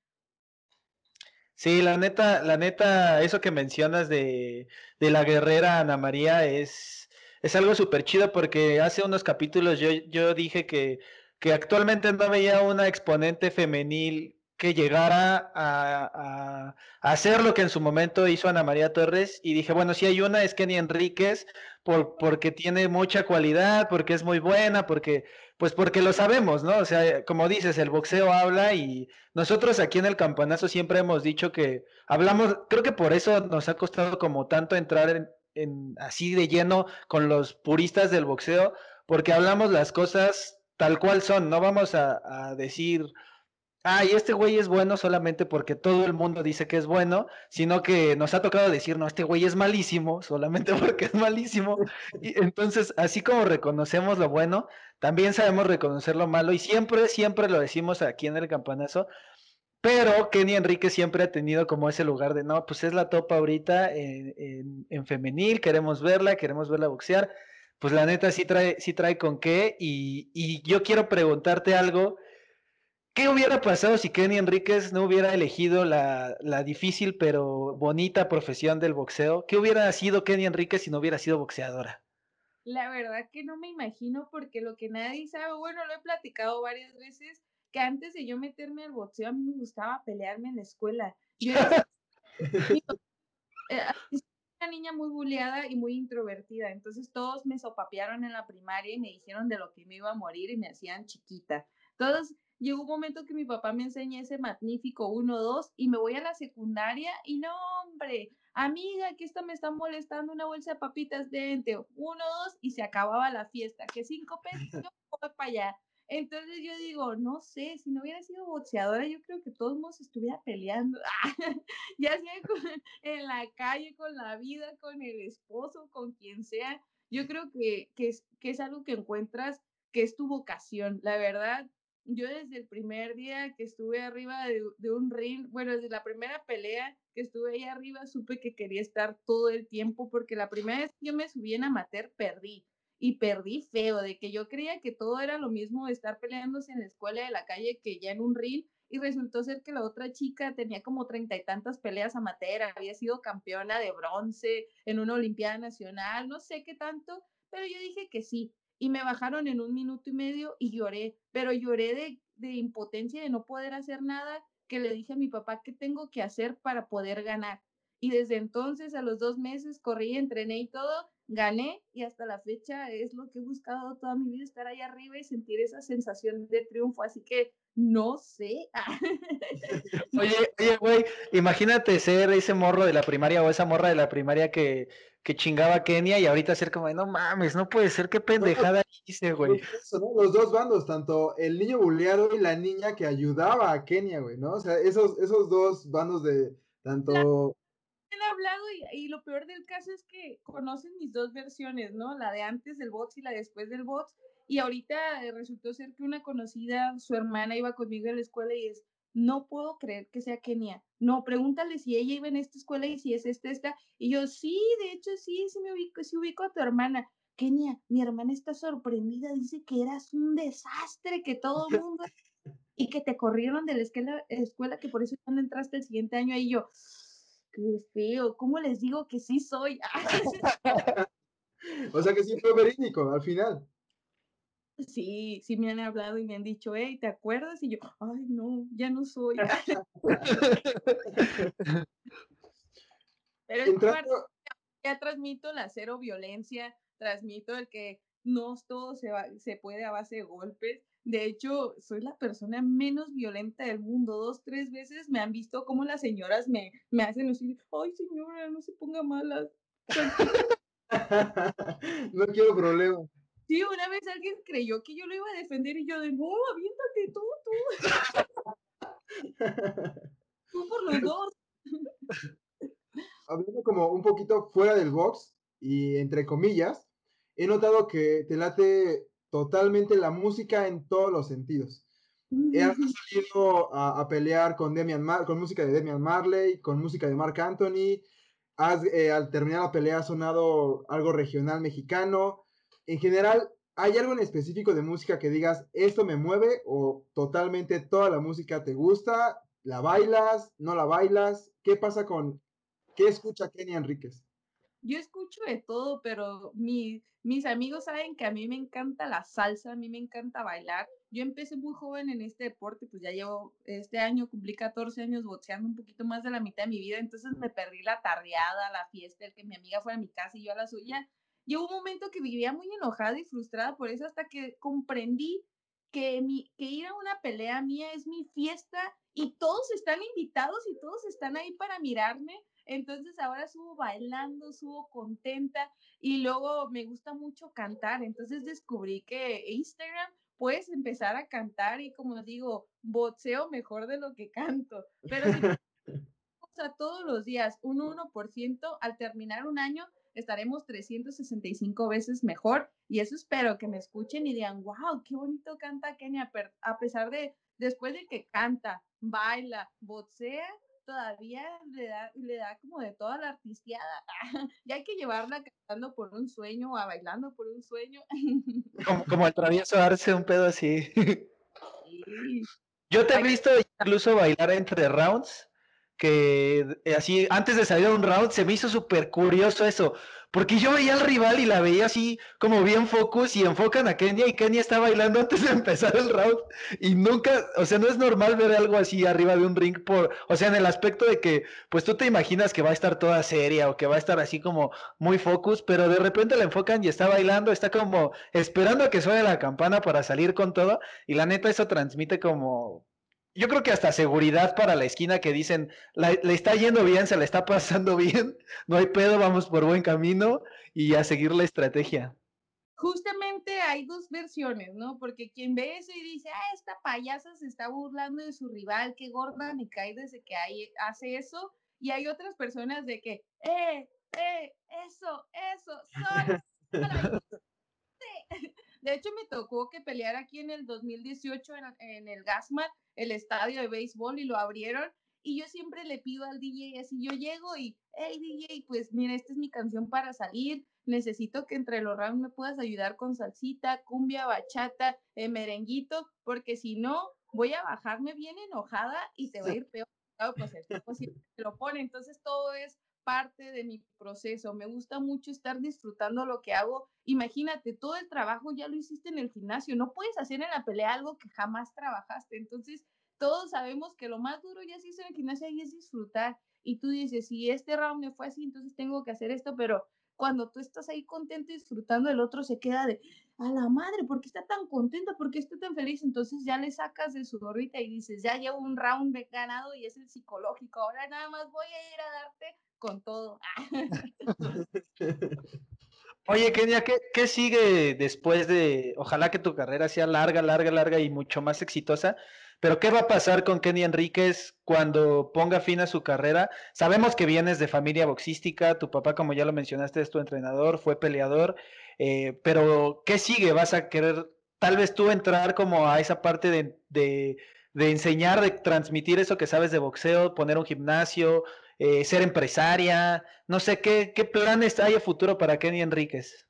Sí, la neta, la neta, eso que mencionas de, de la guerrera Ana María es, es algo súper chido porque hace unos capítulos yo, yo dije que, que actualmente no veía una exponente femenil que llegara a, hacer lo que en su momento hizo Ana María Torres y dije, bueno, si hay una es Kenny Enríquez por, porque tiene mucha cualidad, porque es muy buena, porque pues porque lo sabemos, ¿no? O sea, como dices, el boxeo habla y nosotros aquí en el campanazo siempre hemos dicho que hablamos, creo que por eso nos ha costado como tanto entrar en, así de lleno con los puristas del boxeo, porque hablamos las cosas tal cual son, no vamos a decir, ah, y este güey es bueno solamente porque todo el mundo dice que es bueno, sino que nos ha tocado decir, no, este güey es malísimo, solamente porque es malísimo. Y entonces, así como reconocemos lo bueno, también sabemos reconocer lo malo y siempre, siempre lo decimos aquí en el campanazo. Pero Kenny Enrique siempre ha tenido como ese lugar de, no, pues es la topa ahorita en, en, en femenil, queremos verla, queremos verla boxear. Pues la neta sí trae, sí trae con qué. Y, y yo quiero preguntarte algo ¿Qué hubiera pasado si Kenny Enríquez no hubiera elegido la, la, difícil pero bonita profesión del boxeo? ¿Qué hubiera sido Kenny Enríquez si no hubiera sido boxeadora? La verdad que no me imagino porque lo que nadie sabe, bueno, lo he platicado varias veces, que antes de yo meterme al boxeo a mí me gustaba pelearme en la escuela. Yo era una niña muy bulleada y muy introvertida, entonces todos me sopapearon en la primaria y me dijeron de lo que me iba a morir y me hacían chiquita. Todos llegó un momento que mi papá me enseña ese magnífico 1-2 y me voy a la secundaria y no, hombre, amiga, que esto me está molestando una bolsa de papitas de 1-2 y se acababa la fiesta, que cinco pesos, yo voy para allá. Entonces yo digo, no sé, si no hubiera sido boxeadora, yo creo que todos nos estuviera peleando, ya sea en la calle, con la vida, con el esposo, con quien sea. Yo creo que, que, es, que es algo que encuentras, que es tu vocación. La verdad, yo desde el primer día que estuve arriba de, un ring, bueno, desde la primera pelea que estuve ahí arriba, supe que quería estar todo el tiempo, porque la primera vez que yo me subí en amateur, perdí. Y perdí feo, de que yo creía que todo era lo mismo estar peleándose en la escuela de la calle que ya en un ring. Y resultó ser que la otra chica tenía como treinta y tantas peleas amateur, había sido campeona de bronce en una Olimpiada Nacional, no sé qué tanto, pero yo dije que sí y me bajaron en un minuto y medio y lloré, pero lloré de, de impotencia de no poder hacer nada, que le dije a mi papá qué tengo que hacer para poder ganar. Y desde entonces, a los dos meses, corrí, entrené y todo, gané y hasta la fecha es lo que he buscado toda mi vida, estar ahí arriba y sentir esa sensación de triunfo. Así que no sé. oye, oye, güey, imagínate ser ese morro de la primaria o esa morra de la primaria que, que chingaba a Kenia y ahorita ser como, no mames, no puede ser, qué pendejada hice, güey. Los dos bandos, tanto el niño buleado y la niña que ayudaba a Kenia, güey, ¿no? O sea, esos, esos dos bandos de tanto... Han hablado y, lo peor del caso es que conocen mis dos versiones, ¿no? La de antes del bots y la después del bots. Y ahorita resultó ser que una conocida, su hermana iba conmigo en la escuela y es, no puedo creer que sea Kenia. No, pregúntale si ella iba en esta escuela y si es esta, esta. Y yo, sí, de hecho, sí, sí me ubico, sí ubico a tu hermana. Kenia, mi hermana está sorprendida, dice que eras un desastre, que todo el mundo... y que te corrieron de la escuela, escuela que por eso ya no entraste el siguiente año. Y yo, qué feo, ¿cómo les digo que sí soy? o sea que sí fue verídico al final. Sí, sí me han hablado y me han dicho, hey, ¿te acuerdas? Y yo, ay, no, ya no soy. Pero ya transmito la cero violencia, transmito el que no todo se, va, se puede a base de golpes. De hecho, soy la persona menos violenta del mundo. Dos, tres veces me han visto como las señoras me, me hacen decir, ay señora, no se ponga mala. no quiero problemas. Sí, una vez alguien creyó que yo lo iba a defender y yo de, no, aviéntate tú, tú. tú por los dos. Hablando como un poquito fuera del box y entre comillas, he notado que te late totalmente la música en todos los sentidos. He salido a, pelear con, Demian con música de Demian Marley, con música de Mark Anthony. Has, eh, al terminar la pelea ha sonado algo regional mexicano en general, ¿hay algo en específico de música que digas, esto me mueve o totalmente toda la música te gusta? ¿La bailas? ¿No la bailas? ¿Qué pasa con, qué escucha Kenny Enríquez? Yo escucho de todo, pero mi, mis amigos saben que a mí me encanta la salsa, a mí me encanta bailar. Yo empecé muy joven en este deporte, pues ya llevo, este año cumplí 14 años boxeando un poquito más de la mitad de mi vida, entonces me perdí la tardeada, la fiesta, el que mi amiga fuera a mi casa y yo a la suya Llegó un momento que vivía muy enojada y frustrada por eso hasta que comprendí que, mi, que ir a una pelea mía es mi fiesta y todos están invitados y todos están ahí para mirarme. Entonces ahora subo bailando, subo contenta y luego me gusta mucho cantar. Entonces descubrí que Instagram puedes empezar a cantar y como digo, boxeo mejor de lo que canto. Pero si todos los días un 1% al terminar un año, estaremos 365 veces mejor y eso espero que me escuchen y digan, wow, qué bonito canta Kenia, a pesar de, después de que canta, baila, boxea, todavía le da, le da como de toda la artisteada. y hay que llevarla cantando por un sueño o a bailando por un sueño. como, como el travieso darse un pedo así. Yo te he visto incluso bailar entre rounds que eh, así, antes de salir a un round, se me hizo súper curioso eso, porque yo veía al rival y la veía así como bien focus y enfocan a Kenia y Kenia está bailando antes de empezar el round y nunca, o sea, no es normal ver algo así arriba de un ring por, o sea, en el aspecto de que, pues tú te imaginas que va a estar toda seria o que va a estar así como muy focus, pero de repente la enfocan y está bailando, está como esperando a que suene la campana para salir con todo y la neta eso transmite como yo creo que hasta seguridad para la esquina que dicen, le está yendo bien, se le está pasando bien, no hay pedo, vamos por buen camino y a seguir la estrategia. Justamente hay dos versiones, ¿no? Porque quien ve eso y dice, ah, esta payasa se está burlando de su rival, qué gorda me cae desde que hay, hace eso. Y hay otras personas de que, eh, eh, eso, eso, solo. De hecho, me tocó que peleara aquí en el 2018 en, en el Gasman, el estadio de béisbol, y lo abrieron. Y yo siempre le pido al DJ, así yo llego y, hey DJ, pues mira, esta es mi canción para salir. Necesito que entre los rounds me puedas ayudar con salsita, cumbia, bachata, eh, merenguito, porque si no, voy a bajarme bien enojada y te va a ir peor. pues el siempre lo pone. Entonces todo es parte de mi proceso. Me gusta mucho estar disfrutando lo que hago. Imagínate, todo el trabajo ya lo hiciste en el gimnasio. No puedes hacer en la pelea algo que jamás trabajaste. Entonces, todos sabemos que lo más duro ya se hizo en el gimnasio y es disfrutar. Y tú dices, si este round me fue así, entonces tengo que hacer esto, pero cuando tú estás ahí contento y disfrutando, el otro se queda de, a la madre, ¿por qué está tan contento? ¿Por qué está tan feliz? Entonces ya le sacas de su gorrita y dices, ya llevo un round de ganado y es el psicológico, ahora nada más voy a ir a darte con todo. Oye, Kenia, ¿qué, ¿qué, sigue después de, ojalá que tu carrera sea larga, larga, larga y mucho más exitosa, pero ¿qué va a pasar con Kenny Enríquez cuando ponga fin a su carrera? Sabemos que vienes de familia boxística, tu papá, como ya lo mencionaste, es tu entrenador, fue peleador, eh, pero ¿qué sigue? ¿Vas a querer tal vez tú entrar como a esa parte de, de, de enseñar, de transmitir eso que sabes de boxeo, poner un gimnasio, eh, ser empresaria? No sé, ¿qué, ¿qué planes hay a futuro para Kenny Enríquez?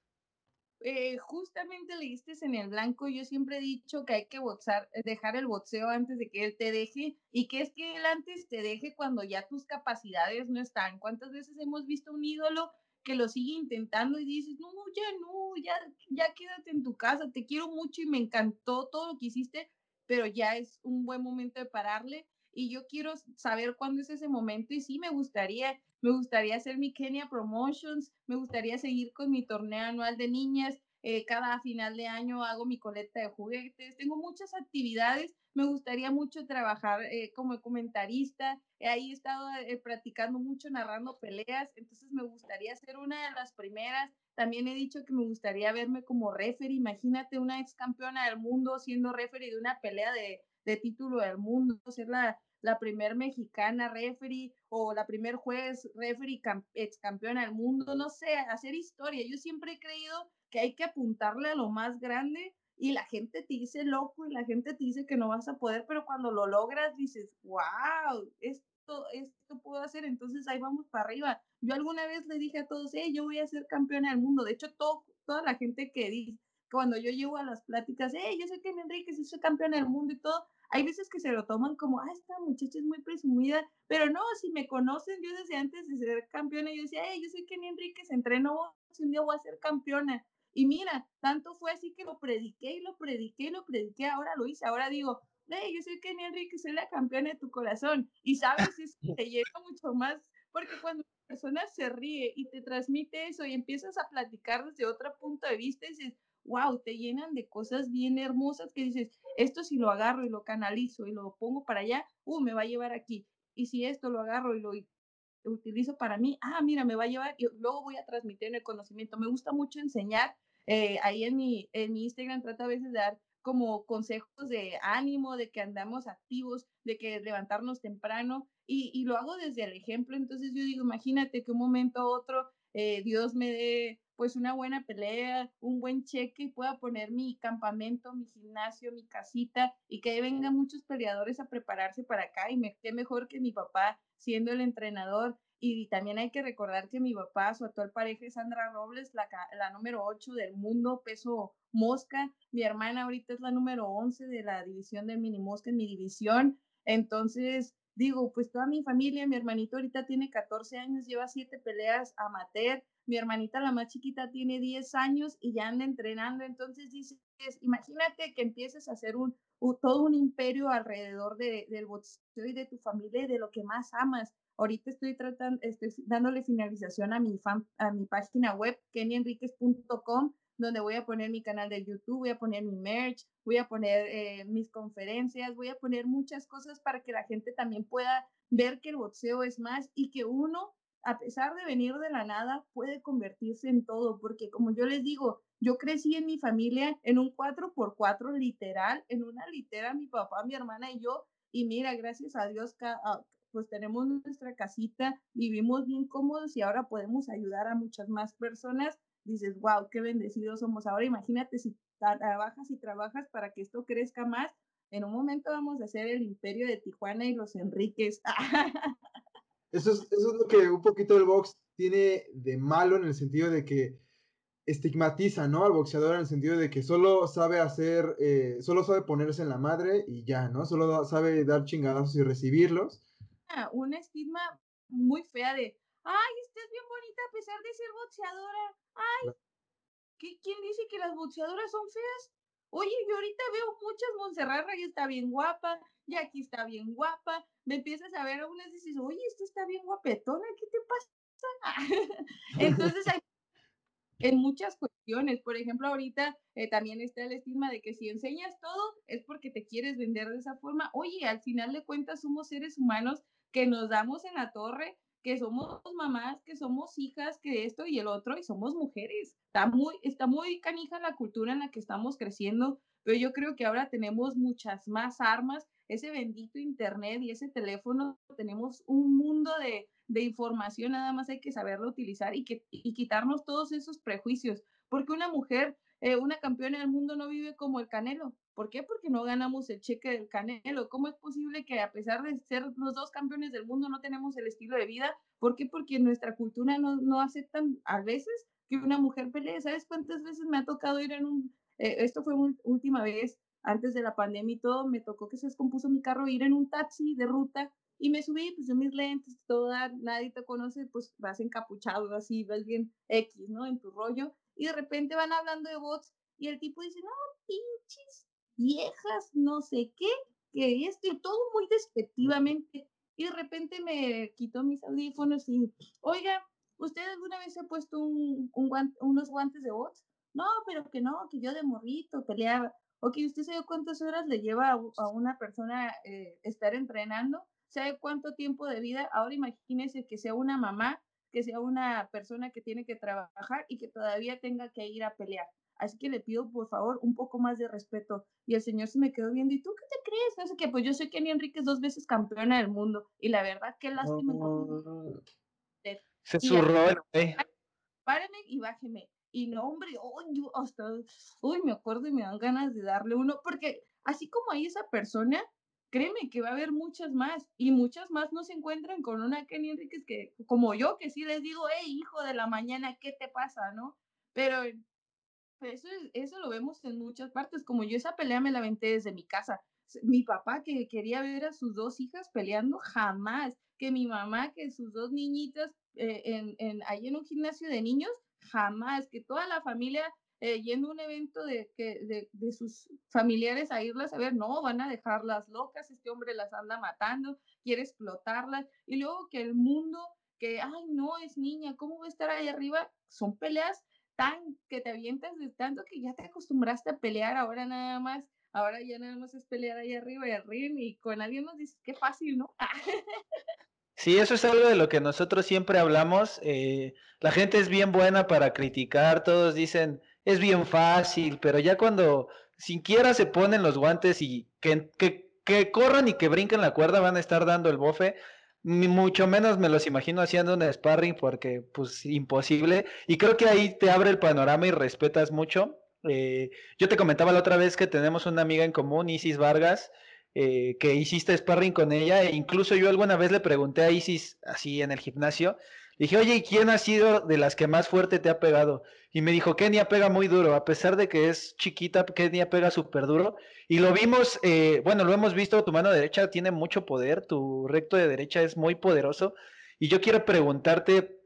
Eh, justamente leíste en el blanco, yo siempre he dicho que hay que boxar, eh, dejar el boxeo antes de que él te deje y que es que él antes te deje cuando ya tus capacidades no están. ¿Cuántas veces hemos visto un ídolo que lo sigue intentando y dices, no, ya no, ya, ya quédate en tu casa, te quiero mucho y me encantó todo lo que hiciste, pero ya es un buen momento de pararle y yo quiero saber cuándo es ese momento y sí me gustaría me gustaría hacer mi Kenya Promotions, me gustaría seguir con mi torneo anual de niñas, eh, cada final de año hago mi coleta de juguetes, tengo muchas actividades, me gustaría mucho trabajar eh, como comentarista, ahí he estado eh, practicando mucho, narrando peleas, entonces me gustaría ser una de las primeras. También he dicho que me gustaría verme como referee, imagínate una ex campeona del mundo siendo referee de una pelea de, de título del mundo, ser la, la primer mexicana referee o la primer juez referee ex campeona del mundo, no sé, hacer historia. Yo siempre he creído que hay que apuntarle a lo más grande y la gente te dice loco y la gente te dice que no vas a poder, pero cuando lo logras dices, wow, esto, esto puedo hacer, entonces ahí vamos para arriba. Yo alguna vez le dije a todos, hey, yo voy a ser campeona del mundo. De hecho, todo, toda la gente que dice, cuando yo llego a las pláticas, hey, yo sé que Enrique sí soy campeona del mundo y todo, hay veces que se lo toman como, ah, esta muchacha es muy presumida, pero no, si me conocen, yo desde antes de ser campeona, yo decía, hey, yo sé que ni Enriquez entreno, si un día voy a ser campeona. Y mira, tanto fue así que lo prediqué y lo prediqué y lo prediqué, ahora lo hice, ahora digo, hey, yo sé que Enrique soy la campeona de tu corazón. Y sabes, es te llega mucho más, porque cuando una persona se ríe y te transmite eso y empiezas a platicar desde otro punto de vista, dices, wow, te llenan de cosas bien hermosas que dices, esto si lo agarro y lo canalizo y lo pongo para allá, uh, me va a llevar aquí. Y si esto lo agarro y lo utilizo para mí, ah, mira, me va a llevar y luego voy a transmitir el conocimiento. Me gusta mucho enseñar. Eh, ahí en mi, en mi Instagram trato a veces de dar como consejos de ánimo, de que andamos activos, de que levantarnos temprano y, y lo hago desde el ejemplo. Entonces yo digo, imagínate que un momento u otro eh, Dios me dé pues una buena pelea, un buen cheque y pueda poner mi campamento, mi gimnasio, mi casita y que vengan muchos peleadores a prepararse para acá y me, qué mejor que mi papá siendo el entrenador. Y también hay que recordar que mi papá, su actual pareja es Sandra Robles, la, la número 8 del mundo, peso mosca. Mi hermana ahorita es la número 11 de la división de mini mosca en mi división. Entonces, digo, pues toda mi familia, mi hermanito ahorita tiene 14 años, lleva 7 peleas amateur, mi hermanita la más chiquita tiene 10 años y ya anda entrenando, entonces dices, imagínate que empieces a hacer un, todo un imperio alrededor de, del boxeo y de tu familia y de lo que más amas. Ahorita estoy tratando, estoy dándole finalización a mi, fan, a mi página web, kenyenriquez.com, donde voy a poner mi canal de YouTube, voy a poner mi merch, voy a poner eh, mis conferencias, voy a poner muchas cosas para que la gente también pueda ver que el boxeo es más y que uno a pesar de venir de la nada, puede convertirse en todo, porque como yo les digo, yo crecí en mi familia en un 4x4 literal, en una litera, mi papá, mi hermana y yo, y mira, gracias a Dios, ah, pues tenemos nuestra casita, vivimos bien cómodos y ahora podemos ayudar a muchas más personas. Dices, wow, qué bendecidos somos. Ahora imagínate si trabajas y trabajas para que esto crezca más. En un momento vamos a hacer el imperio de Tijuana y los Enriques. Eso es, eso es lo que un poquito el box tiene de malo en el sentido de que estigmatiza, ¿no? Al boxeador en el sentido de que solo sabe hacer, eh, solo sabe ponerse en la madre y ya, ¿no? Solo sabe dar chingadazos y recibirlos. Ah, una estigma muy fea de, ay, estás bien bonita a pesar de ser boxeadora. Ay, ¿quién dice que las boxeadoras son feas? Oye, yo ahorita veo muchas, Montserrat y está bien guapa, aquí está bien guapa, me empiezas a ver a unas y dices, oye, esta está bien guapetona, ¿qué te pasa? Entonces hay en muchas cuestiones, por ejemplo, ahorita eh, también está el estigma de que si enseñas todo es porque te quieres vender de esa forma. Oye, al final de cuentas somos seres humanos que nos damos en la torre que somos mamás, que somos hijas, que esto y el otro, y somos mujeres. Está muy, está muy canija la cultura en la que estamos creciendo, pero yo creo que ahora tenemos muchas más armas, ese bendito internet y ese teléfono, tenemos un mundo de, de información, nada más hay que saberlo utilizar y, que, y quitarnos todos esos prejuicios, porque una mujer, eh, una campeona del mundo no vive como el Canelo. ¿Por qué? Porque no ganamos el cheque del Canelo. ¿Cómo es posible que a pesar de ser los dos campeones del mundo no tenemos el estilo de vida? ¿Por qué? Porque nuestra cultura no, no aceptan a veces que una mujer pelee. ¿Sabes cuántas veces me ha tocado ir en un, eh, esto fue última vez antes de la pandemia y todo, me tocó que se descompuso mi carro, ir en un taxi de ruta y me subí, pues yo mis lentes, toda, nadie te conoce, pues vas encapuchado así, vas bien X, ¿no? En tu rollo. Y de repente van hablando de bots y el tipo dice, no, pinches viejas, no sé qué, que esto todo muy despectivamente. Y de repente me quitó mis audífonos y, oiga, ¿usted alguna vez ha puesto un, un unos guantes de bots? No, pero que no, que yo de morrito peleaba. O que usted sabe cuántas horas le lleva a, una persona eh, estar entrenando, sabe cuánto tiempo de vida. Ahora imagínese que sea una mamá, que sea una persona que tiene que trabajar y que todavía tenga que ir a pelear. Así que le pido, por favor, un poco más de respeto. Y el señor se me quedó viendo, ¿y tú qué te crees? No sé qué, pues yo soy Kenny Enríquez dos veces campeona del mundo. Y la verdad, qué lástima. Oh, se zurró, güey. Párame y bájeme. Y no, hombre, oh, yo hasta, uy, me acuerdo y me dan ganas de darle uno, porque así como hay esa persona, créeme que va a haber muchas más y muchas más no se encuentran con una Kenny Enríquez que, como yo, que sí les digo, hey, hijo de la mañana, ¿qué te pasa, no? Pero eso, eso lo vemos en muchas partes, como yo esa pelea me la aventé desde mi casa. Mi papá que quería ver a sus dos hijas peleando, jamás. Que mi mamá, que sus dos niñitas eh, en, en, ahí en un gimnasio de niños, jamás, que toda la familia eh, yendo a un evento de, que, de, de, sus familiares a irlas a ver, no, van a dejarlas locas, este hombre las anda matando, quiere explotarlas, y luego que el mundo, que, ay, no, es niña, ¿cómo va a estar ahí arriba? Son peleas tan que te avientas de tanto que ya te acostumbraste a pelear, ahora nada más, ahora ya nada más es pelear ahí arriba y arriba, y con alguien nos dices, qué fácil, ¿no? Sí, eso es algo de lo que nosotros siempre hablamos. Eh, la gente es bien buena para criticar, todos dicen, es bien fácil, pero ya cuando siquiera se ponen los guantes y que, que, que corran y que brinquen la cuerda van a estar dando el bofe, mucho menos me los imagino haciendo un sparring porque pues imposible. Y creo que ahí te abre el panorama y respetas mucho. Eh, yo te comentaba la otra vez que tenemos una amiga en común, Isis Vargas, eh, que hiciste sparring con ella. E incluso yo alguna vez le pregunté a Isis, así en el gimnasio, dije, oye, ¿y quién ha sido de las que más fuerte te ha pegado? Y me dijo, Kenia pega muy duro, a pesar de que es chiquita, Kenia pega súper duro. Y lo vimos, eh, bueno, lo hemos visto, tu mano derecha tiene mucho poder, tu recto de derecha es muy poderoso. Y yo quiero preguntarte,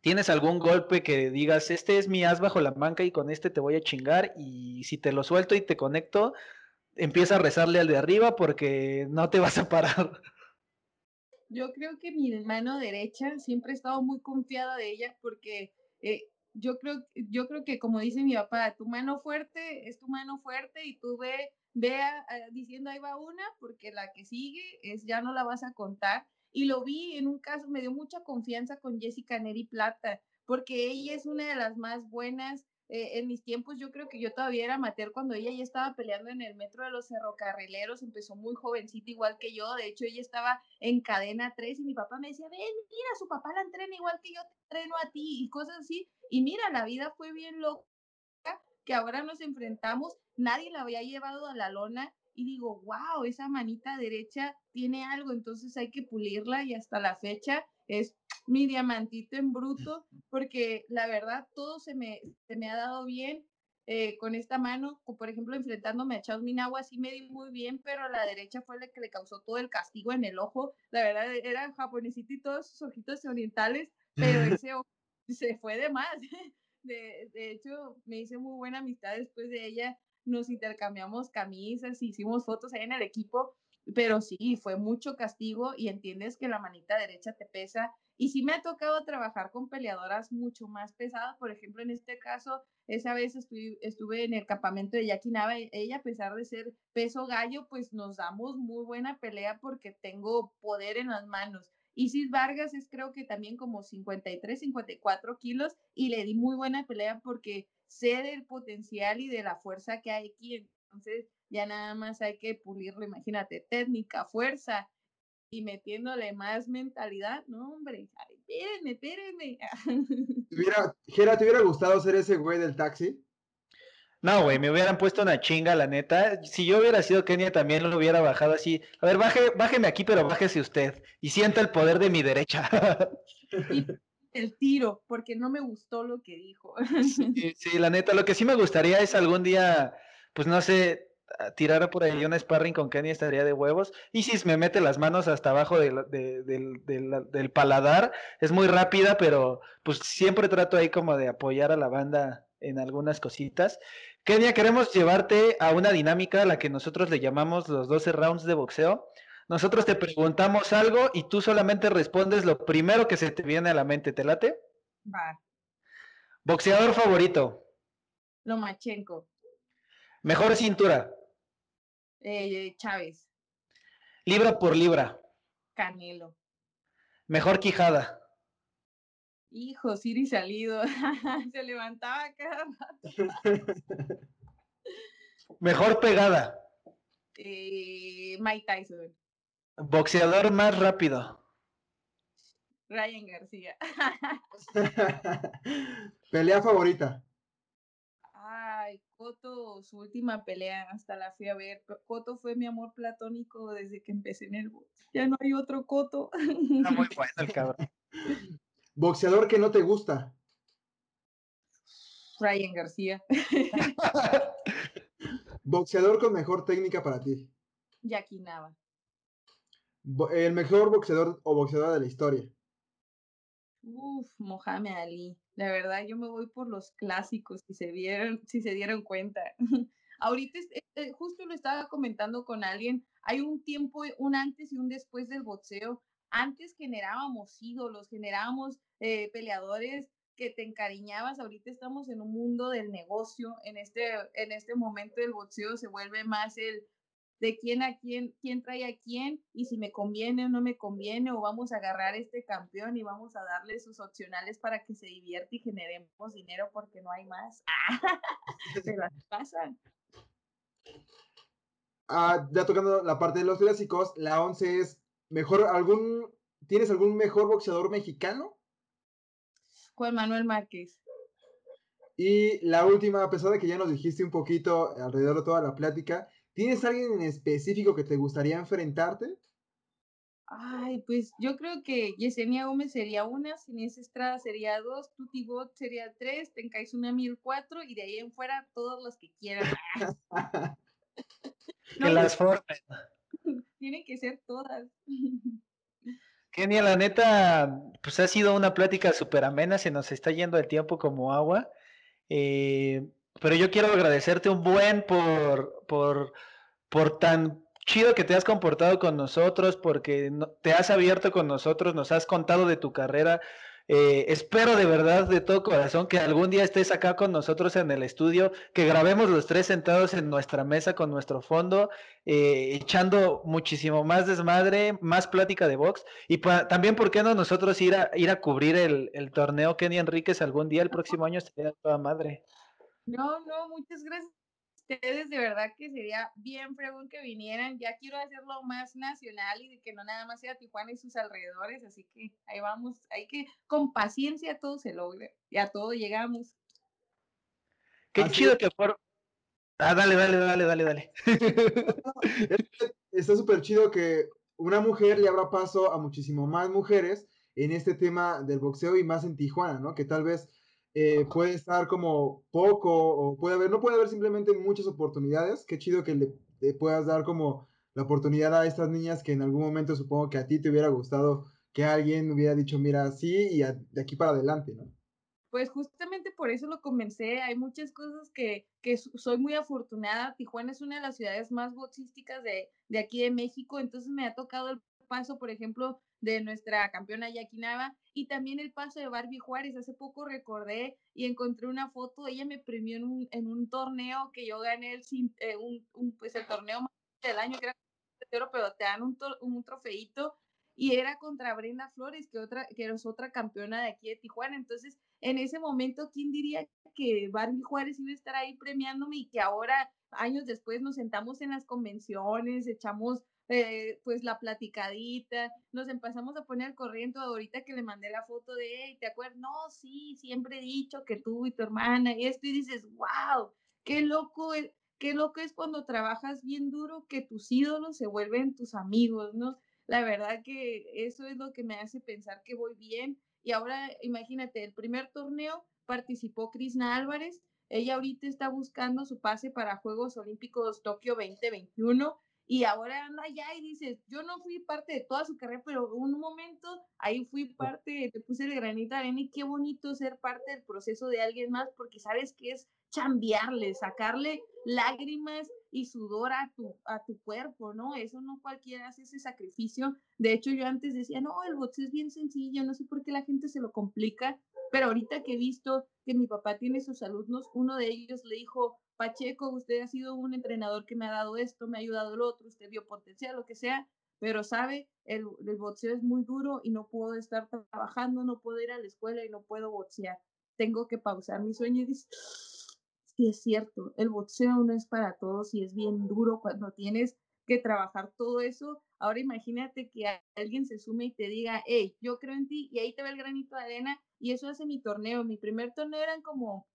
¿tienes algún golpe que digas, este es mi as bajo la manca y con este te voy a chingar? Y si te lo suelto y te conecto, empieza a rezarle al de arriba porque no te vas a parar. Yo creo que mi mano derecha siempre he estado muy confiada de ella porque eh, yo, creo, yo creo que como dice mi papá, tu mano fuerte es tu mano fuerte y tú ve, ve diciendo ahí va una porque la que sigue es ya no la vas a contar. Y lo vi en un caso, me dio mucha confianza con Jessica Neri Plata porque ella es una de las más buenas eh, en mis tiempos yo creo que yo todavía era amateur cuando ella ya estaba peleando en el metro de los ferrocarrileros, empezó muy jovencita igual que yo, de hecho ella estaba en cadena 3 y mi papá me decía, ven, mira, su papá la entrena igual que yo te entreno a ti y cosas así, y mira, la vida fue bien loca, que ahora nos enfrentamos, nadie la había llevado a la lona y digo, wow, esa manita derecha tiene algo, entonces hay que pulirla y hasta la fecha es mi diamantito en bruto, porque la verdad todo se me, se me ha dado bien eh, con esta mano, por ejemplo, enfrentándome a Chao Minagua, sí me di muy bien, pero la derecha fue la que le causó todo el castigo en el ojo. La verdad, era japonesito y todos sus ojitos orientales, pero ese ojo se fue de más. De, de hecho, me hice muy buena amistad después de ella. Nos intercambiamos camisas, hicimos fotos ahí en el equipo, pero sí, fue mucho castigo y entiendes que la manita derecha te pesa y sí me ha tocado trabajar con peleadoras mucho más pesadas. Por ejemplo, en este caso, esa vez estuve, estuve en el campamento de Jackie Nava. Ella, a pesar de ser peso gallo, pues nos damos muy buena pelea porque tengo poder en las manos. Isis Vargas es creo que también como 53, 54 kilos y le di muy buena pelea porque sé del potencial y de la fuerza que hay aquí. Entonces ya nada más hay que pulirlo, imagínate, técnica, fuerza y metiéndole más mentalidad. No, hombre, espérenme, espérenme. ¿Te hubiera, Gera, ¿te hubiera gustado ser ese güey del taxi? No, güey, me hubieran puesto una chinga, la neta. Si yo hubiera sido Kenia, también lo hubiera bajado así. A ver, baje, bájeme aquí, pero bájese usted. Y sienta el poder de mi derecha. y el tiro, porque no me gustó lo que dijo. sí, sí, la neta, lo que sí me gustaría es algún día, pues no sé, tirar por ahí un sparring con Kenny estaría de huevos. Y si me mete las manos hasta abajo del, del, paladar, es muy rápida, pero pues siempre trato ahí como de apoyar a la banda en algunas cositas. Kenia, queremos llevarte a una dinámica a la que nosotros le llamamos los 12 rounds de boxeo. Nosotros te preguntamos algo y tú solamente respondes lo primero que se te viene a la mente. ¿Te late? Va. Boxeador favorito. Lomachenko. Mejor cintura. Eh, Chávez. Libra por libra. Canelo. Mejor quijada. Hijo, Siri salido. Se levantaba cada rato. Mejor pegada. Eh, Mike Tyson. Boxeador más rápido. Ryan García. Pelea favorita. Ay, Coto, su última pelea, hasta la fui a ver. Coto fue mi amor platónico desde que empecé en el box. Ya no hay otro Coto. Está muy bueno el cabrón. Boxeador que no te gusta. Ryan García. Boxeador con mejor técnica para ti. Jackie Nava. El mejor boxeador o boxeadora de la historia. Uf, Mohamed Ali. La verdad, yo me voy por los clásicos, si se vieron, si se dieron cuenta. Ahorita, eh, justo lo estaba comentando con alguien, hay un tiempo, un antes y un después del boxeo antes generábamos ídolos, generábamos eh, peleadores que te encariñabas, ahorita estamos en un mundo del negocio, en este, en este momento el boxeo se vuelve más el de quién a quién, quién trae a quién y si me conviene o no me conviene o vamos a agarrar este campeón y vamos a darle sus opcionales para que se divierta y generemos dinero porque no hay más. Pero pasa. Ah, ya tocando la parte de los clásicos, la 11 es Mejor, algún, ¿tienes algún mejor boxeador mexicano? Juan Manuel Márquez. Y la última, a pesar de que ya nos dijiste un poquito alrededor de toda la plática, ¿tienes alguien en específico que te gustaría enfrentarte? Ay, pues yo creo que Yesenia Gómez sería una, Inés Estrada sería dos, Tuti Bot sería tres, Tencais una mil cuatro y de ahí en fuera todos los que quieran. que las formen. Tienen que ser todas. Kenia, la neta, pues ha sido una plática súper amena, se nos está yendo el tiempo como agua. Eh, pero yo quiero agradecerte un buen por, por, por tan chido que te has comportado con nosotros, porque te has abierto con nosotros, nos has contado de tu carrera, eh, espero de verdad, de todo corazón, que algún día estés acá con nosotros en el estudio, que grabemos los tres sentados en nuestra mesa con nuestro fondo, eh, echando muchísimo más desmadre, más plática de box. Y también, ¿por qué no nosotros ir a, ir a cubrir el, el torneo Kenny Enríquez algún día el próximo año? Sería toda madre. No, no, muchas gracias ustedes de verdad que sería bien fregón que vinieran. Ya quiero hacerlo más nacional y de que no nada más sea Tijuana y sus alrededores. Así que ahí vamos. Hay que, con paciencia, todo se logre. Y a todo llegamos. Qué chido que por. Ah, dale, dale, dale, dale, dale. Está súper chido que una mujer le abra paso a muchísimo más mujeres en este tema del boxeo y más en Tijuana, ¿no? Que tal vez eh, puede estar como poco o puede haber, no puede haber simplemente muchas oportunidades. Qué chido que le, puedas dar como la oportunidad a estas niñas que en algún momento supongo que a ti te hubiera gustado que alguien hubiera dicho, mira, sí, y de aquí para adelante, ¿no? Pues justamente por eso lo comencé. Hay muchas cosas que, que soy muy afortunada. Tijuana es una de las ciudades más boxísticas de, de aquí de México, entonces me ha tocado el paso, por ejemplo, de nuestra campeona Yaquinaba y también el paso de Barbie Juárez. Hace poco recordé y encontré una foto, ella me premió en un, en un torneo que yo gané el, eh, un, un, pues el torneo del año, que era pero te dan un, un trofeito y era contra Brenda Flores, que, otra, que es otra campeona de aquí de Tijuana. Entonces, en ese momento, ¿quién diría que Barbie Juárez iba a estar ahí premiándome y que ahora, años después, nos sentamos en las convenciones, echamos eh, pues la platicadita, nos empezamos a poner corriente ahorita que le mandé la foto de, hey, ¿te acuerdas? No, sí, siempre he dicho que tú y tu hermana y esto, y dices, wow, qué loco, qué loco es cuando trabajas bien duro que tus ídolos se vuelven tus amigos, ¿no? La verdad que eso es lo que me hace pensar que voy bien. Y ahora imagínate, el primer torneo participó Krishna Álvarez. Ella ahorita está buscando su pase para Juegos Olímpicos Tokio 2021 y ahora anda allá y dices, yo no fui parte de toda su carrera, pero un momento ahí fui parte, te puse el granito de arena y qué bonito ser parte del proceso de alguien más porque sabes que es chambearle, sacarle lágrimas y sudor a tu, a tu cuerpo, ¿no? Eso no cualquiera hace ese sacrificio. De hecho, yo antes decía, no, el boxeo es bien sencillo, no sé por qué la gente se lo complica, pero ahorita que he visto que mi papá tiene sus alumnos, uno de ellos le dijo, Pacheco, usted ha sido un entrenador que me ha dado esto, me ha ayudado el otro, usted vio potencial, lo que sea, pero sabe, el, boxeo es muy duro y no puedo estar trabajando, no puedo ir a la escuela y no puedo boxear. Tengo que pausar mi sueño y dice, sí es cierto, el boxeo no es para todos y es bien duro cuando tienes que trabajar todo eso. Ahora imagínate que alguien se sume y te diga, hey, yo creo en ti y ahí te ve el granito de arena y eso hace mi torneo. Mi primer torneo eran como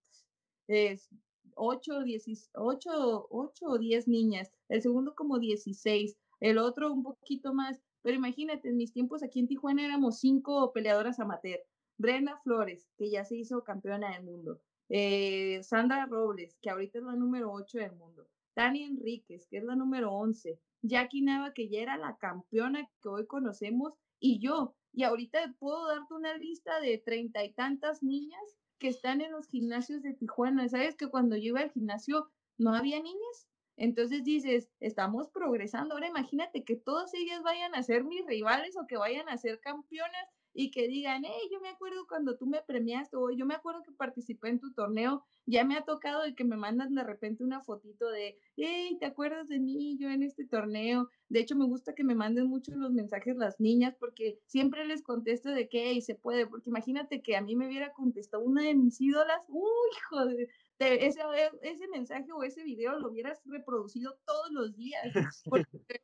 es, 8, 10, 8, 8 o 10 niñas, el segundo como 16, el otro un poquito más, pero imagínate, en mis tiempos aquí en Tijuana éramos cinco peleadoras amateur. Brenda Flores, que ya se hizo campeona del mundo. Eh, Sandra Robles, que ahorita es la número 8 del mundo. Tani Enríquez, que es la número 11. Jackie Nava, que ya era la campeona que hoy conocemos. Y yo. Y ahorita puedo darte una lista de treinta y tantas niñas que están en los gimnasios de Tijuana. ¿Sabes que cuando yo iba al gimnasio no había niñas? Entonces dices, estamos progresando. Ahora imagínate que todas ellas vayan a ser mis rivales o que vayan a ser campeonas y que digan, hey, yo me acuerdo cuando tú me premiaste o yo me acuerdo que participé en tu torneo, ya me ha tocado de que me mandan de repente una fotito de, hey, ¿te acuerdas de mí? Yo en este torneo. De hecho, me gusta que me manden mucho los mensajes las niñas porque siempre les contesto de que, hey, se puede, porque imagínate que a mí me hubiera contestado una de mis ídolas, uy, joder, ese, ese mensaje o ese video lo hubieras reproducido todos los días. Porque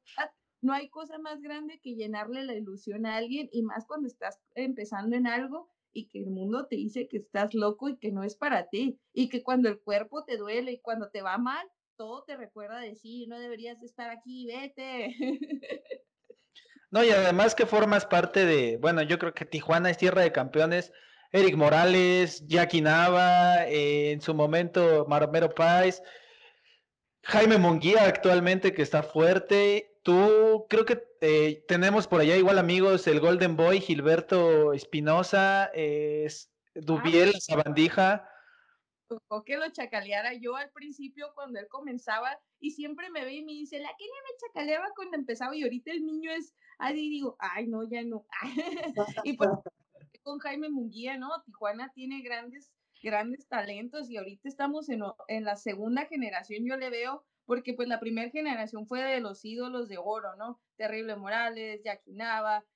no hay cosa más grande que llenarle la ilusión a alguien y más cuando estás empezando en algo y que el mundo te dice que estás loco y que no es para ti y que cuando el cuerpo te duele y cuando te va mal, todo te recuerda decir, no deberías estar aquí, vete. No, y además que formas parte de, bueno, yo creo que Tijuana es tierra de campeones. Eric Morales, Jackie Nava, eh, en su momento Maromero Páez, Jaime Monguía actualmente que está fuerte, Tú, creo que eh, tenemos por allá igual amigos, el Golden Boy, Gilberto Espinosa, es Dubiel, ah, Sabandija. O que lo chacaleara yo al principio cuando él comenzaba y siempre me ve y me dice, la que me chacaleaba cuando empezaba y ahorita el niño es, ahí digo, ay no, ya no. y pues con Jaime Munguía, ¿no? Tijuana tiene grandes, grandes talentos y ahorita estamos en, en la segunda generación, yo le veo porque pues la primera generación fue de los ídolos de oro, ¿no? Terrible Morales, Jackie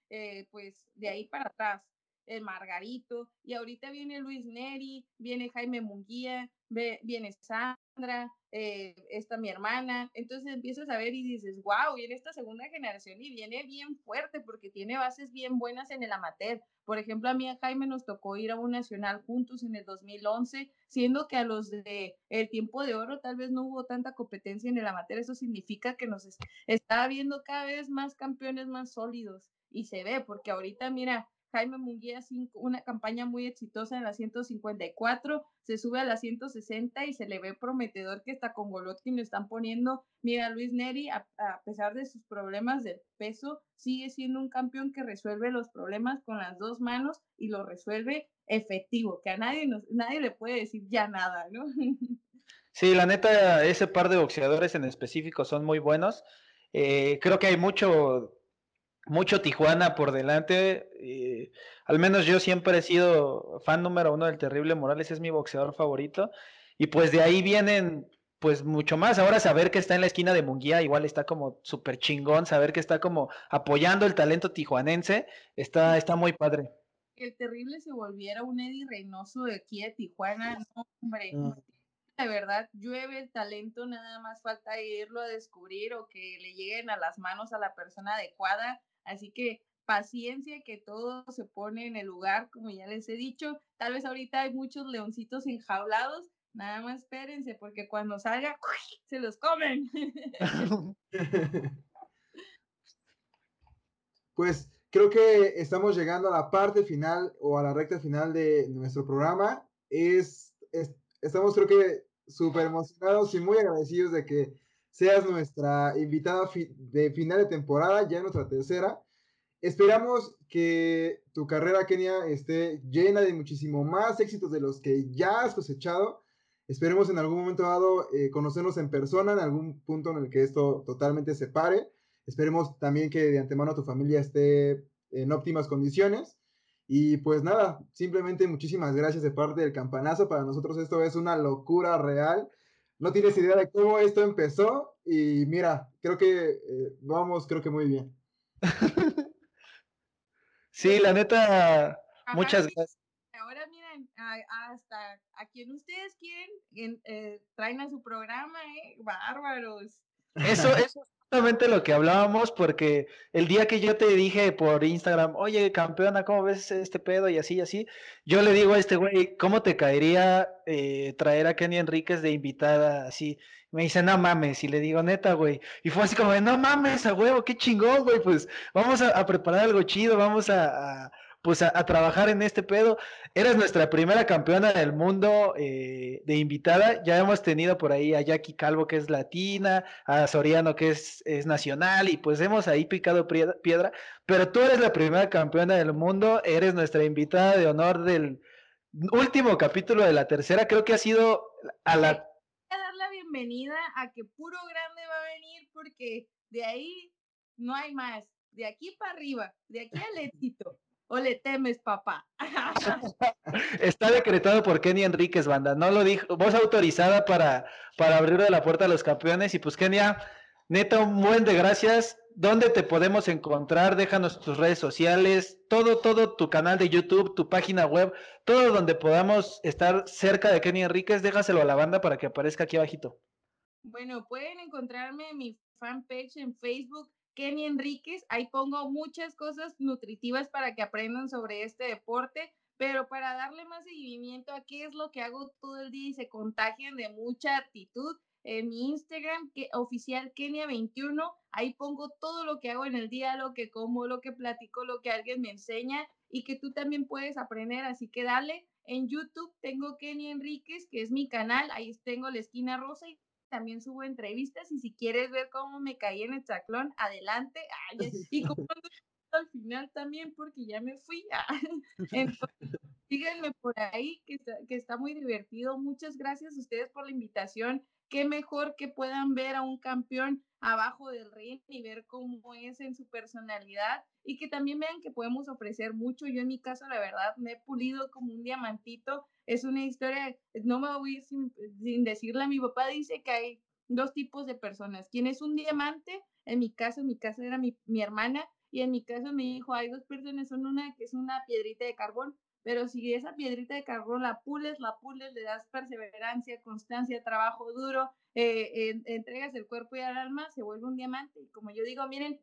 eh, pues de ahí para atrás, el Margarito, y ahorita viene Luis Neri, viene Jaime Munguía, viene Sandra, eh, está mi hermana, entonces empiezas a ver y dices, wow, viene esta segunda generación y viene bien fuerte porque tiene bases bien buenas en el amateur. Por ejemplo, a mí a Jaime nos tocó ir a un nacional juntos en el 2011, siendo que a los de el tiempo de oro tal vez no hubo tanta competencia en el amateur. Eso significa que nos está viendo cada vez más campeones más sólidos y se ve, porque ahorita, mira, Jaime Munguía, una campaña muy exitosa en la 154, se sube a la 160 y se le ve prometedor que está con Golovkin lo están poniendo. Mira, Luis Neri, a, pesar de sus problemas de peso, sigue siendo un campeón que resuelve los problemas con las dos manos y lo resuelve efectivo, que a nadie, nos, nadie le puede decir ya nada, ¿no? Sí, la neta, ese par de boxeadores en específico son muy buenos. Eh, creo que hay mucho mucho Tijuana por delante. Eh, al menos yo siempre he sido fan número uno del Terrible Morales, es mi boxeador favorito. Y pues de ahí vienen pues mucho más. Ahora saber que está en la esquina de Munguía, igual está como súper chingón, saber que está como apoyando el talento tijuanense, está, está muy padre. El terrible se volviera un Eddie Reynoso de aquí de Tijuana, no, hombre. De verdad, llueve el talento, nada más falta irlo a descubrir o que le lleguen a las manos a la persona adecuada. Así que paciencia, que todo se pone en el lugar, como ya les he dicho. Tal vez ahorita hay muchos leoncitos enjaulados, Nada más espérense, porque cuando salga, se los comen. pues creo que estamos llegando a la parte final o a la recta final de nuestro programa. Es, estamos creo que súper emocionados y muy agradecidos de que seas nuestra invitada de final de temporada, ya nuestra tercera. Esperamos que tu carrera, Kenia, esté llena de muchísimo más éxitos de los que ya has cosechado Esperemos en algún momento dado eh, conocernos en persona, en algún punto en el que esto totalmente se pare. Esperemos también que de antemano tu familia esté en óptimas condiciones. Y pues nada, simplemente muchísimas gracias de parte del campanazo. Para nosotros esto es una locura real. No tienes idea de cómo esto empezó. Y mira, creo que eh, vamos, creo que muy bien. sí, la neta, muchas gracias hasta a quien ustedes quieren, eh, traen a su programa, ¿eh? Bárbaros. Eso, eso es justamente lo que hablábamos, porque el día que yo te dije por Instagram, oye, campeona, ¿cómo ves este pedo? Y así, y así, yo le digo a este güey, ¿cómo te caería eh, traer a Kenny Enríquez de invitada así? Me dice, no mames, y le digo, neta, güey. Y fue así como, no mames, a huevo, qué chingón, güey, pues vamos a, preparar algo chido, vamos a pues a, trabajar en este pedo. Eres nuestra primera campeona del mundo eh, de invitada. Ya hemos tenido por ahí a Jackie Calvo, que es latina, a Soriano, que es, es nacional, y pues hemos ahí picado piedra. Pero tú eres la primera campeona del mundo, eres nuestra invitada de honor del último capítulo de la tercera. Creo que ha sido a la... a dar la bienvenida a que puro grande va a venir porque de ahí no hay más. De aquí para arriba, de aquí al éxito o le temes, papá. Está decretado por Kenny Enríquez, banda. No lo dijo, vos autorizada para, para abrirle la puerta a los campeones. Y pues, Kenia, neta, un buen de gracias. ¿Dónde te podemos encontrar? Déjanos tus redes sociales, todo, todo tu canal de YouTube, tu página web, todo donde podamos estar cerca de Kenny Enríquez, déjaselo a la banda para que aparezca aquí abajito. Bueno, pueden encontrarme en mi fanpage en Facebook Kenny Enríquez. Ahí pongo muchas cosas nutritivas para que aprendan sobre este deporte, pero para darle más seguimiento a qué es lo que hago todo el día y se contagien de mucha actitud, en mi Instagram, que, oficial Kenia21, ahí pongo todo lo que hago en el día, lo que como, lo que platico, lo que alguien me enseña y que tú también puedes aprender, así que dale. En YouTube tengo Kenia Enríquez, que es mi canal, ahí tengo la esquina rosa y también subo entrevistas y si quieres ver cómo me caí en el chaclón, adelante. y como al final también porque ya me fui. Entonces, síganme por ahí, que está, que está muy divertido. Muchas gracias a ustedes por la invitación. Qué mejor que puedan ver a un campeón abajo del ring y ver cómo es en su personalidad y que también vean que podemos ofrecer mucho. Yo en mi caso, la verdad, me he pulido como un diamantito es una historia, no me voy a ir sin, decirle, mi papá dice que hay dos tipos de personas, quien es un diamante, en mi caso, en mi caso era mi, mi hermana, y en mi caso mi hijo, hay dos personas, son una que es una piedrita de carbón, pero si esa piedrita de carbón la pules, la pules, le das perseverancia, constancia, trabajo duro, eh, entregas el cuerpo y el alma, se vuelve un diamante. Y como yo digo, miren,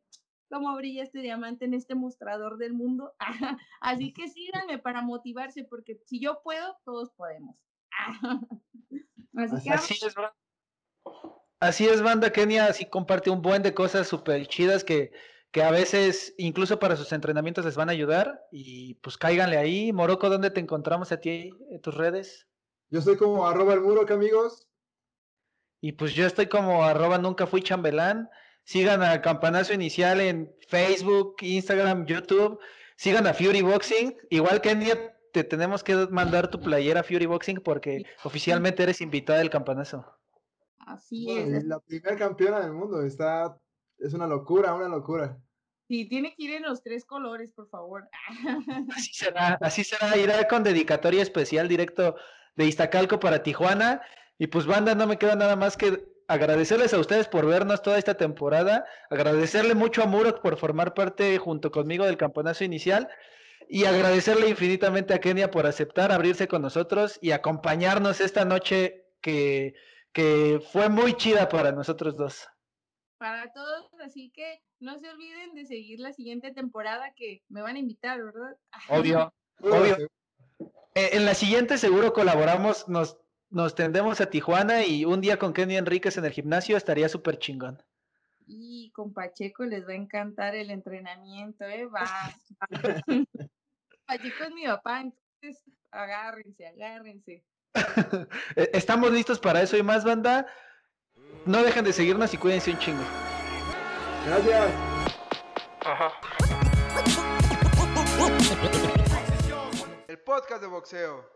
cómo brilla este diamante en este mostrador del mundo. Así que síganme para motivarse, porque si yo puedo, todos podemos. Así, es, Así es, banda Kenia, así comparte un buen de cosas súper chidas que, que a veces incluso para sus entrenamientos les van a ayudar y pues cáiganle ahí. Moroco, ¿dónde te encontramos a ti en tus redes? Yo estoy como arroba el muro, amigos. Y pues yo estoy como arroba nunca fui chambelán. Sigan a Campanazo Inicial en Facebook, Instagram, YouTube. Sigan a Fury Boxing. Igual que día te tenemos que mandar tu playera Fury Boxing porque oficialmente eres invitada del campanazo. Así es. La primera campeona del mundo. Está, es una locura, una locura. Sí, tiene que ir en los tres colores, por favor. Así será, así será. Irá con dedicatoria especial directo de Iztacalco para Tijuana. Y pues banda, no me queda nada más que agradecerles a ustedes por vernos toda esta temporada, agradecerle mucho a Murok por formar parte junto conmigo del campeonato inicial y agradecerle infinitamente a Kenia por aceptar abrirse con nosotros y acompañarnos esta noche que, que fue muy chida para nosotros dos. Para todos, así que no se olviden de seguir la siguiente temporada que me van a invitar, ¿verdad? Obvio, obvio. Eh, en la siguiente seguro colaboramos, nos, nos tendemos a Tijuana y un día con Kenny Enríquez en el gimnasio estaría súper chingón. Y con Pacheco les va a encantar el entrenamiento, ¿eh? Va. Pacheco es mi papá, entonces agárrense, agárrense. E, estamos listos para eso y más, banda. No dejen de seguirnos y cuídense un chingo. Gracias. Ajá. El podcast de boxeo.